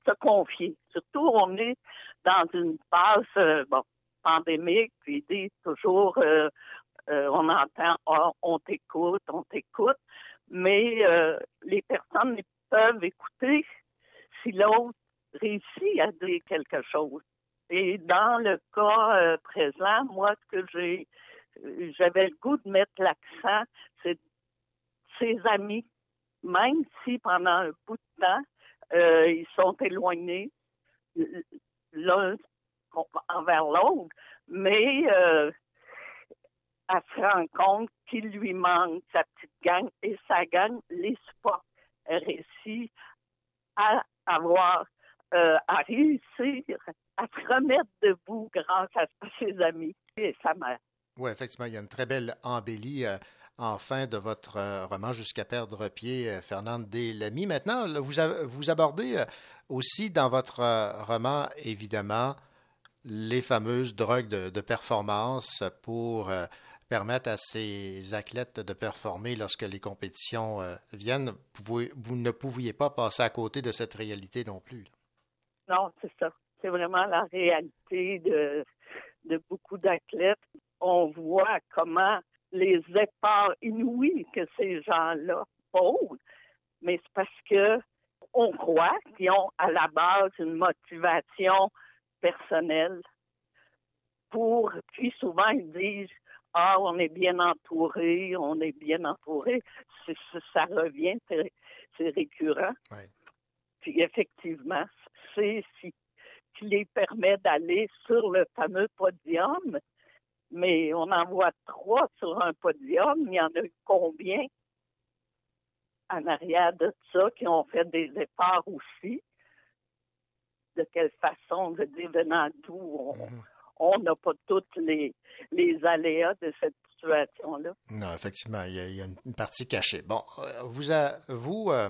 se confier. Surtout, on est dans une phase euh, bon, pandémique, puis ils disent toujours, euh, euh, on entend, Ah, on t'écoute, on t'écoute, mais euh, les personnes peuvent écouter si l'autre réussit à dire quelque chose. Et dans le cas présent, moi, ce que j'ai, j'avais le goût de mettre l'accent, c'est ses amis, même si pendant un bout de temps, ils sont éloignés l'un envers l'autre, mais euh, elle se rend compte qu'il lui manque sa petite gang et sa gang les supporte. Elle réussit à avoir, euh, à réussir à se remettre debout grâce à ses amis et sa mère. Oui, effectivement, il y a une très belle embellie euh, en fin de votre euh, roman Jusqu'à perdre pied, Fernande Delamy. Maintenant, vous, vous abordez aussi dans votre roman, évidemment, les fameuses drogues de, performance pour euh, permettre à ces athlètes de performer lorsque les compétitions euh, viennent. Vous, ne pouviez pas passer à côté de cette réalité non plus. Non, c'est ça. C'est vraiment la réalité de, de beaucoup d'athlètes. On voit comment les efforts inouïs que ces gens-là posent, mais c'est parce que on croit qu'ils ont à la base une motivation personnelle pour, puis souvent ils disent ah, on est bien entouré, on est bien entouré. C'est- ça revient, c'est c'est récurrent. Puis effectivement, c'est ce qui les permet d'aller sur le fameux podium. Mais on en voit trois sur un podium. Il y en a eu combien en arrière de ça qui ont fait des efforts aussi? De quelle façon, je dis, venant d'où on- on n'a pas toutes les, les aléas de cette situation-là. Non, effectivement, il y a, il y a une, partie cachée. Bon, euh, vous, a- vous, euh,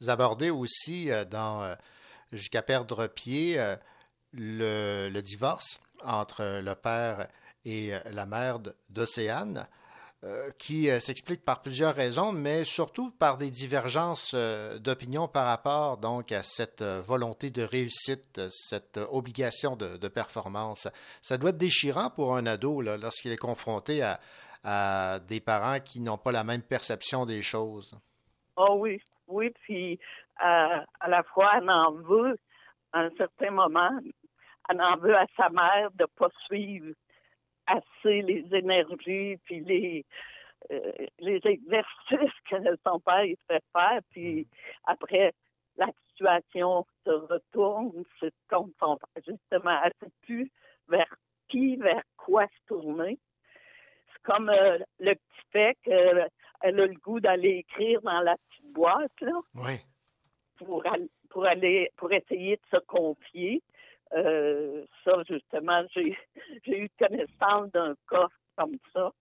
vous abordez aussi euh, dans euh, Jusqu'à perdre pied le, le divorce entre le père et la mère d'Océane, euh, qui euh, s'explique par plusieurs raisons, mais surtout par des divergences euh, d'opinion par rapport donc à cette volonté de réussite, cette obligation de, performance. Ça doit être déchirant pour un ado lorsqu'il est confronté à, des parents qui n'ont pas la même perception des choses. Oh oui, oui, puis à la fois, elle en veut, à un certain moment, elle en veut à sa mère de pas suivre assez les énergies, puis les, euh, les exercices que son père il fait faire, puis après, la situation se retourne, c'est contre son père. Justement, elle ne sait plus vers qui, vers quoi se tourner. comme euh, le petit fait qu'elle a le goût d'aller écrire dans la petite boîte, là. Oui. Pour, al- pour aller, pour essayer de se confier. Euh, ça, justement, j'ai, j'ai eu connaissance d'un cas comme ça,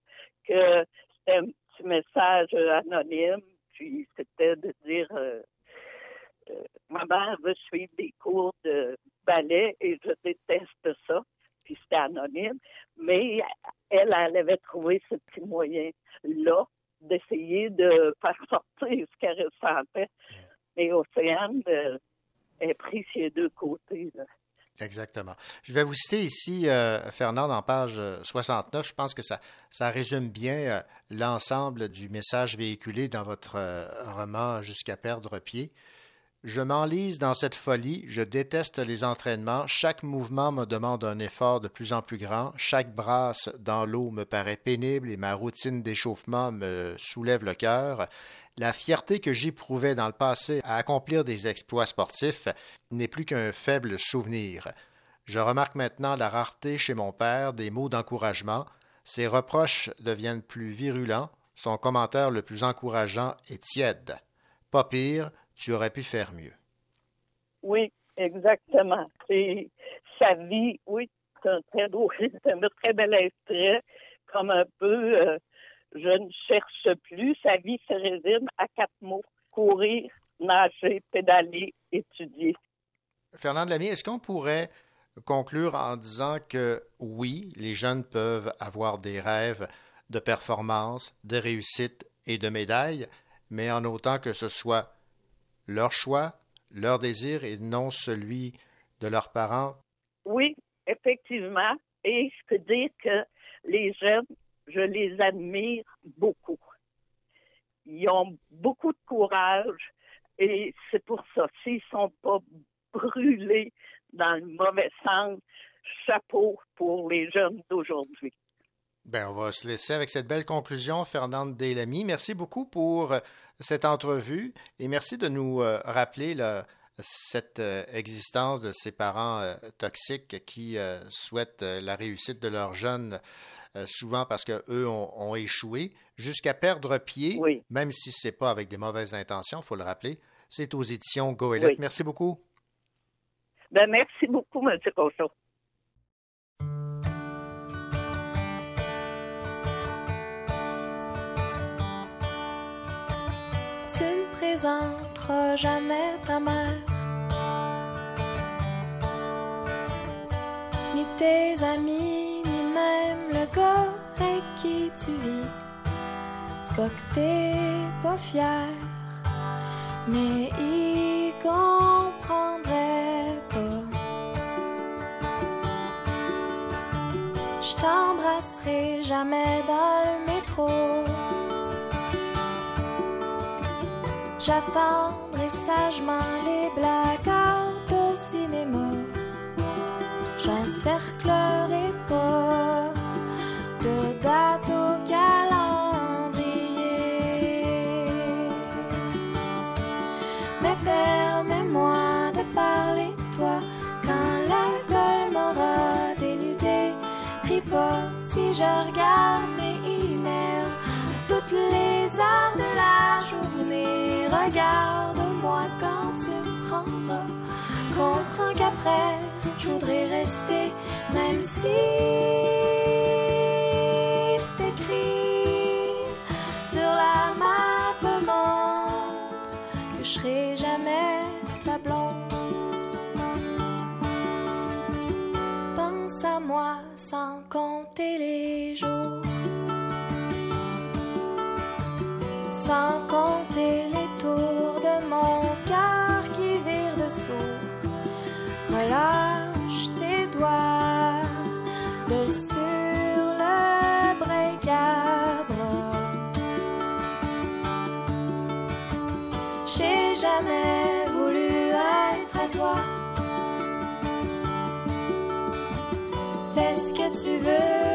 que c'était un petit message anonyme, puis c'était de dire euh, euh, ma mère veut suivre des cours de ballet et je déteste ça. Puis c'était anonyme. Mais elle, elle avait trouvé ce petit moyen-là d'essayer de faire sortir ce qu'elle ressentait. Mais Océane est pris sur les deux côtés. là. Exactement. Je vais vous citer ici, euh, Fernand, en page euh, 69. Je pense que ça, ça résume bien euh, l'ensemble du message véhiculé dans votre euh, roman Jusqu'à perdre pied. Je m'enlise dans cette folie, je déteste les entraînements, chaque mouvement me demande un effort de plus en plus grand, chaque brasse dans l'eau me paraît pénible et ma routine d'échauffement me soulève le cœur. La fierté que j'éprouvais dans le passé à accomplir des exploits sportifs n'est plus qu'un faible souvenir. Je remarque maintenant la rareté chez mon père des mots d'encouragement. Ses reproches deviennent plus virulents, son commentaire le plus encourageant est tiède. Pas pire, tu aurais pu faire mieux. Oui, exactement. C'est sa vie, oui, c'est un très beau, c'est un très bel extrait, comme un peu euh, je ne cherche plus. Sa vie se résume à quatre mots courir, nager, pédaler, étudier. Fernand Lamy, est-ce qu'on pourrait conclure en disant que oui, les jeunes peuvent avoir des rêves de performance, de réussite et de médailles, mais en autant que ce soit leur choix, leur désir et non celui de leurs parents? Oui, effectivement. Et je peux dire que les jeunes, je les admire beaucoup. Ils ont beaucoup de courage et c'est pour ça, s'ils ne sont pas brûlés dans le mauvais sens, chapeau pour les jeunes d'aujourd'hui. Ben, on va se laisser avec cette belle conclusion, Fernande Delamy. Merci beaucoup pour euh, cette entrevue et merci de nous euh, rappeler cette euh, existence de ces parents toxiques qui souhaitent la réussite de leurs jeunes, euh, souvent parce qu'eux ont, ont échoué, jusqu'à perdre pied, même si ce n'est pas avec des mauvaises intentions, il faut le rappeler. C'est aux éditions Goélette. Oui. Merci beaucoup. Ben, merci beaucoup, M. Cochon. Tu me présenteras jamais ta mère, ni tes amis, tu vis. C'est pas que t'es pas fier, mais il comprendrait pas. Je t'embrasserai jamais dans le métro. J'attendrai sagement les blackouts au cinéma. J'encerclerai je regarde mes emails toutes les heures de la journée. Regarde-moi quand tu me prendras. Comprends qu'après, je voudrais rester, même si c'est écrit sur la map monde que je serai jamais tu veux,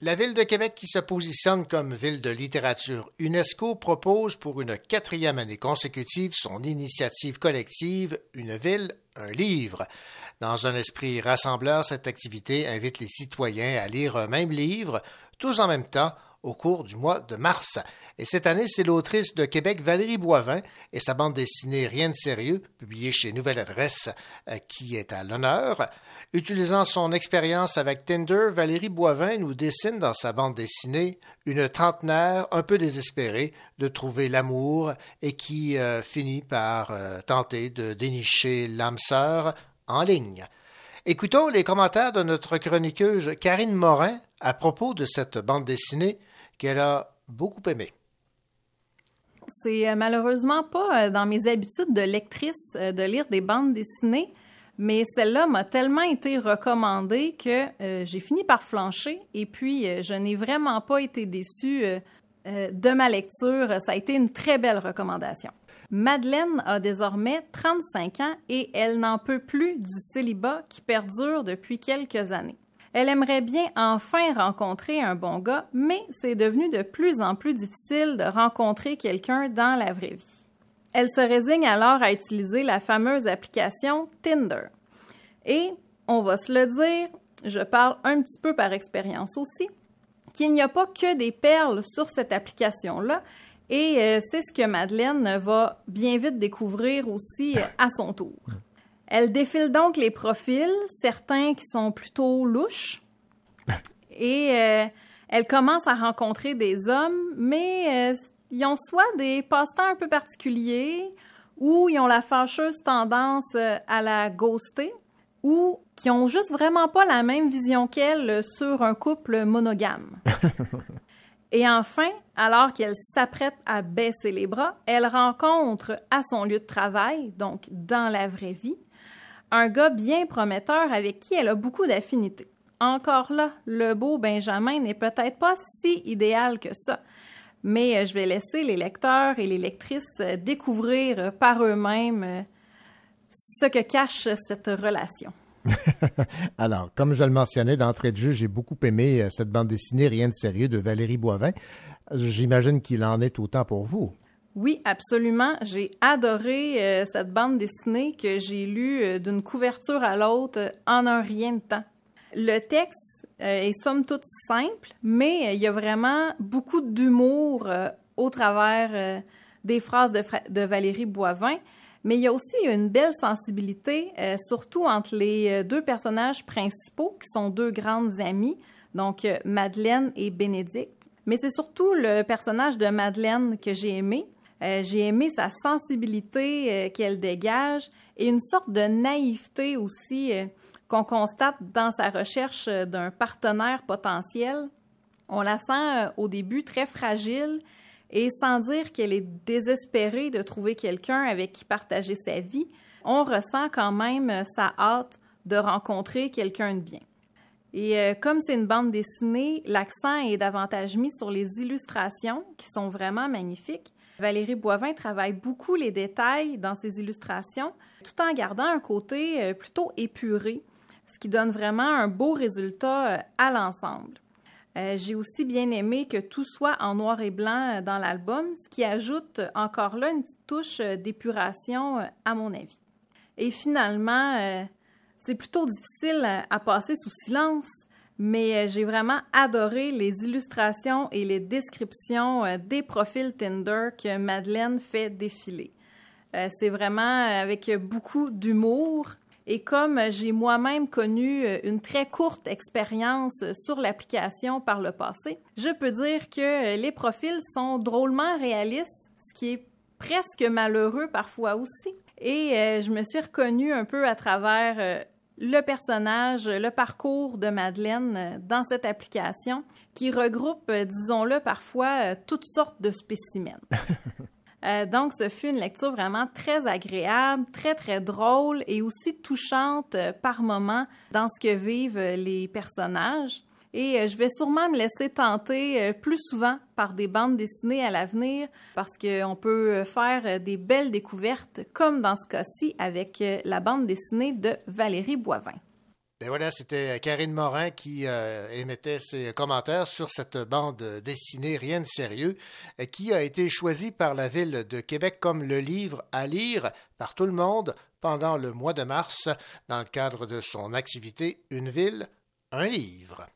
La ville de Québec qui se positionne comme ville de littérature UNESCO propose pour une quatrième année consécutive son initiative collective Une ville, un livre. Dans un esprit rassembleur, cette activité invite les citoyens à lire un même livre, tous en même temps, au cours du mois de mars. Et cette année, c'est l'autrice de Québec, Valérie Boivin, et sa bande dessinée Rien de sérieux, publiée chez Nouvelle Adresse, euh, qui est à l'honneur. Utilisant son expérience avec Tinder, Valérie Boivin nous dessine dans sa bande dessinée une trentenaire un peu désespérée de trouver l'amour et qui euh, finit par euh, tenter de dénicher l'âme sœur en ligne. Écoutons les commentaires de notre chroniqueuse Karine Morin à propos de cette bande dessinée qu'elle a beaucoup aimée. C'est euh, malheureusement pas dans mes habitudes de lectrice de lire des bandes dessinées, mais celle-là m'a tellement été recommandée que euh, j'ai fini par flancher et puis euh, je n'ai vraiment pas été déçue euh, de ma lecture. Ça a été une très belle recommandation. Madeleine a désormais 35 ans et elle n'en peut plus du célibat qui perdure depuis quelques années. Elle aimerait bien enfin rencontrer un bon gars, mais c'est devenu de plus en plus difficile de rencontrer quelqu'un dans la vraie vie. Elle se résigne alors à utiliser la fameuse application Tinder. Et, on va se le dire, je parle un petit peu par expérience aussi, qu'il n'y a pas que des perles sur cette application-là, et euh, c'est ce que Madeleine va bien vite découvrir aussi euh, à son tour. Elle défile donc les profils, certains qui sont plutôt louches, et euh, elle commence à rencontrer des hommes, mais ils ont soit des passe-temps un peu particuliers, ou ils ont la fâcheuse tendance euh, à la ghoster, ou qui ont juste vraiment pas la même vision qu'elle sur un couple monogame. Et enfin, alors qu'elle s'apprête à baisser les bras, elle rencontre à son lieu de travail, donc dans la vraie vie, un gars bien prometteur avec qui elle a beaucoup d'affinités. Encore là, le beau Benjamin n'est peut-être pas si idéal que ça, mais euh, je vais laisser les lecteurs et les lectrices euh, découvrir euh, par eux-mêmes ce que cache cette relation. Alors, comme je le mentionnais d'entrée de jeu, j'ai beaucoup aimé cette bande dessinée Rien de sérieux de Valérie Boivin. J'imagine qu'il en est autant pour vous. Oui, absolument. J'ai adoré euh, cette bande dessinée que j'ai lue euh, d'une couverture à l'autre euh, en un rien de temps. Le texte euh, est somme toute simple, mais euh, il y a vraiment beaucoup d'humour euh, au travers des phrases de, Valérie Boivin. Mais il y a aussi une belle sensibilité, surtout entre les deux personnages principaux, qui sont deux grandes amies, donc Madeleine et Bénédicte. Mais c'est surtout le personnage de Madeleine que j'ai aimé. J'ai aimé sa sensibilité qu'elle dégage et une sorte de naïveté aussi qu'on constate dans sa recherche euh, d'un partenaire potentiel. On la sent euh, au début très fragile et sans dire qu'elle est désespérée de trouver quelqu'un avec qui partager sa vie, on ressent quand même euh, sa hâte de rencontrer quelqu'un de bien. Et comme c'est une bande dessinée, l'accent est davantage mis sur les illustrations qui sont vraiment magnifiques. Valérie Boivin travaille beaucoup les détails dans ses illustrations tout en gardant un côté plutôt épuré, ce qui donne vraiment un beau résultat euh, à l'ensemble. Euh, J'ai aussi bien aimé que tout soit en noir et blanc euh, dans l'album, ce qui ajoute encore là une petite touche d'épuration à mon avis. Et finalement, c'est plutôt difficile à, passer sous silence, mais j'ai vraiment adoré les illustrations et les descriptions des profils Tinder que Madeleine fait défiler. C'est vraiment avec beaucoup d'humour. Et comme j'ai moi-même connu euh, une très courte expérience sur l'application par le passé, je peux dire que euh, les profils sont drôlement réalistes, ce qui est presque malheureux parfois aussi. Et euh, je me suis reconnue un peu à travers euh, le personnage, le parcours de Madeleine euh, dans cette application qui regroupe, euh, disons-le parfois, euh, toutes sortes de spécimens. Euh, donc, ce fut une lecture vraiment très agréable, très, très drôle et aussi touchante euh, par moments dans ce que vivent euh, les personnages. Et je vais sûrement me laisser tenter plus souvent par des bandes dessinées à l'avenir parce qu'on peut faire des belles découvertes, comme dans ce cas-ci avec la bande dessinée de Valérie Boivin. Ben voilà, c'était Karine Morin qui euh, émettait ses commentaires sur cette bande dessinée Rien de sérieux, euh, qui a été choisie par la ville de Québec comme le livre à lire par tout le monde pendant le mois de mars dans le cadre de son activité Une ville, un livre.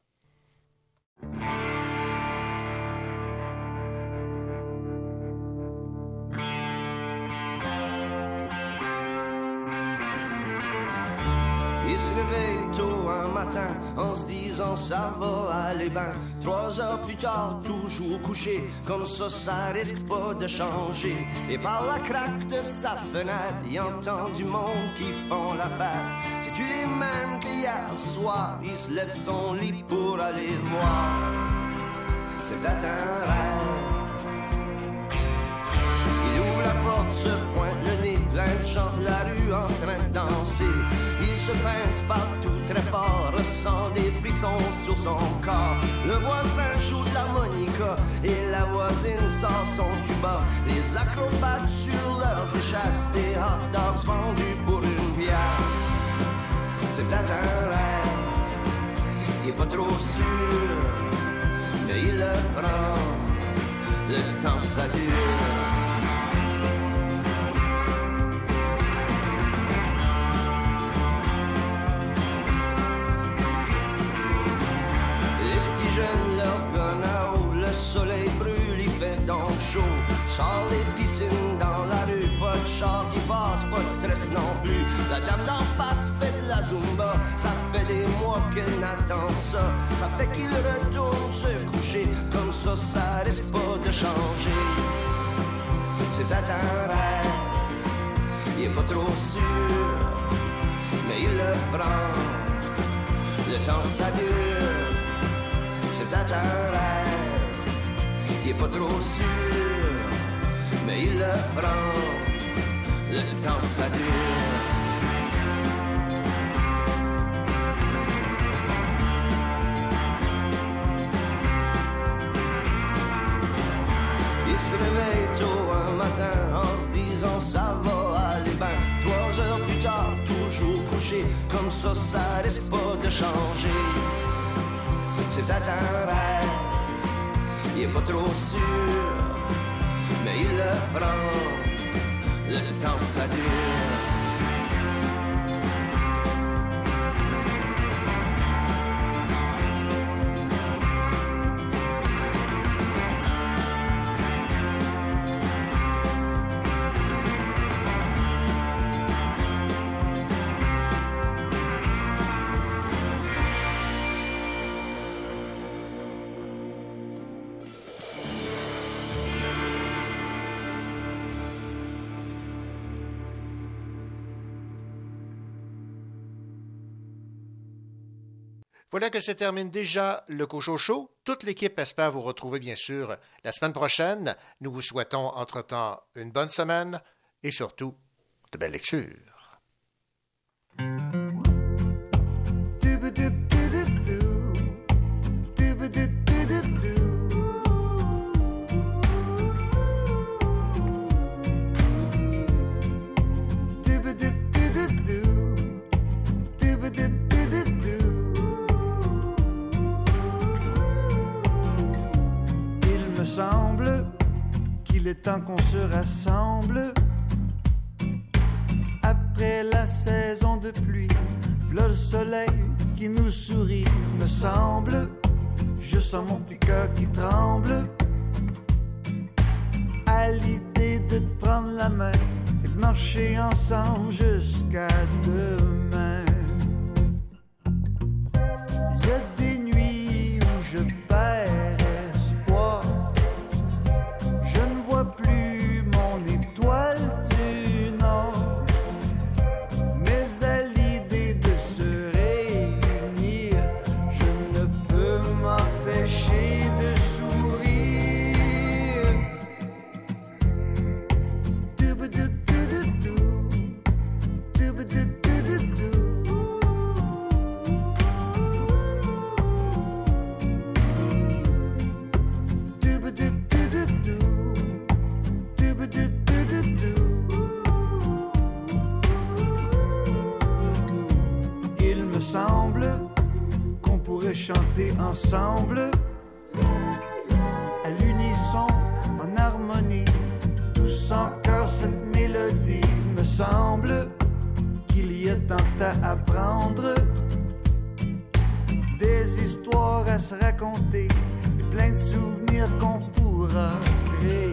En se disant ça va aller ben. Trois heures plus tard, toujours couché, comme ça, ça risque pas de changer. Et par la craque de sa fenêtre, il entend du monde qui font la fête. C'est-tu les mêmes qu'hier soir, il se lève son lit pour aller voir. C'est peut-être un rêve. Il ouvre la porte, se pointe le nez, plein de gens de la rue en train de danser. Se pince partout très fort, ressent des frissons sur son corps. Le voisin joue de l'harmonica et la voisine sort son tuba. Les acrobates sur leurs échasses, des hot dogs vendus pour une pièce. C'est peut-être un rêve, il est pas trop sûr, mais il le prend, le temps ça dure. Sort les piscines dans la rue, pas de char qui passe, pas de stress non plus. La dame d'en face fait de la zumba, ça fait des mois qu'elle n'attend ça. Ça fait qu'il retourne se coucher, comme ça, ça risque pas de changer. C'est peut-être un rêve, il est pas trop sûr, mais il le prend. Le temps ça dure, c'est peut-être un rêve. Il est pas trop sûr, mais il le prend. Le temps ça dure. Il se réveille tôt un matin en se disant ça va aller ben. Trois heures plus tard, toujours couché, comme ça, ça risque pas de changer. C'est peut-être un rêve, il est pas trop sûr, mais il le prend, le temps ça dure. Voilà que se termine déjà le Cochon Show. Toute l'équipe espère vous retrouver, bien sûr, la semaine prochaine. Nous vous souhaitons, entre-temps, une bonne semaine et surtout de belles lectures. Qu'il est temps qu'on se rassemble après la saison de pluie. Le soleil qui nous sourit, me semble. Je sens mon petit cœur qui tremble à l'idée de te prendre la main et de marcher ensemble jusqu'à demain. Il y a des nuits où je chanter ensemble à l'unisson, en harmonie, tous en cœur cette mélodie. Me semble qu'il y a tant à apprendre, des histoires à se raconter, et plein de souvenirs qu'on pourra créer.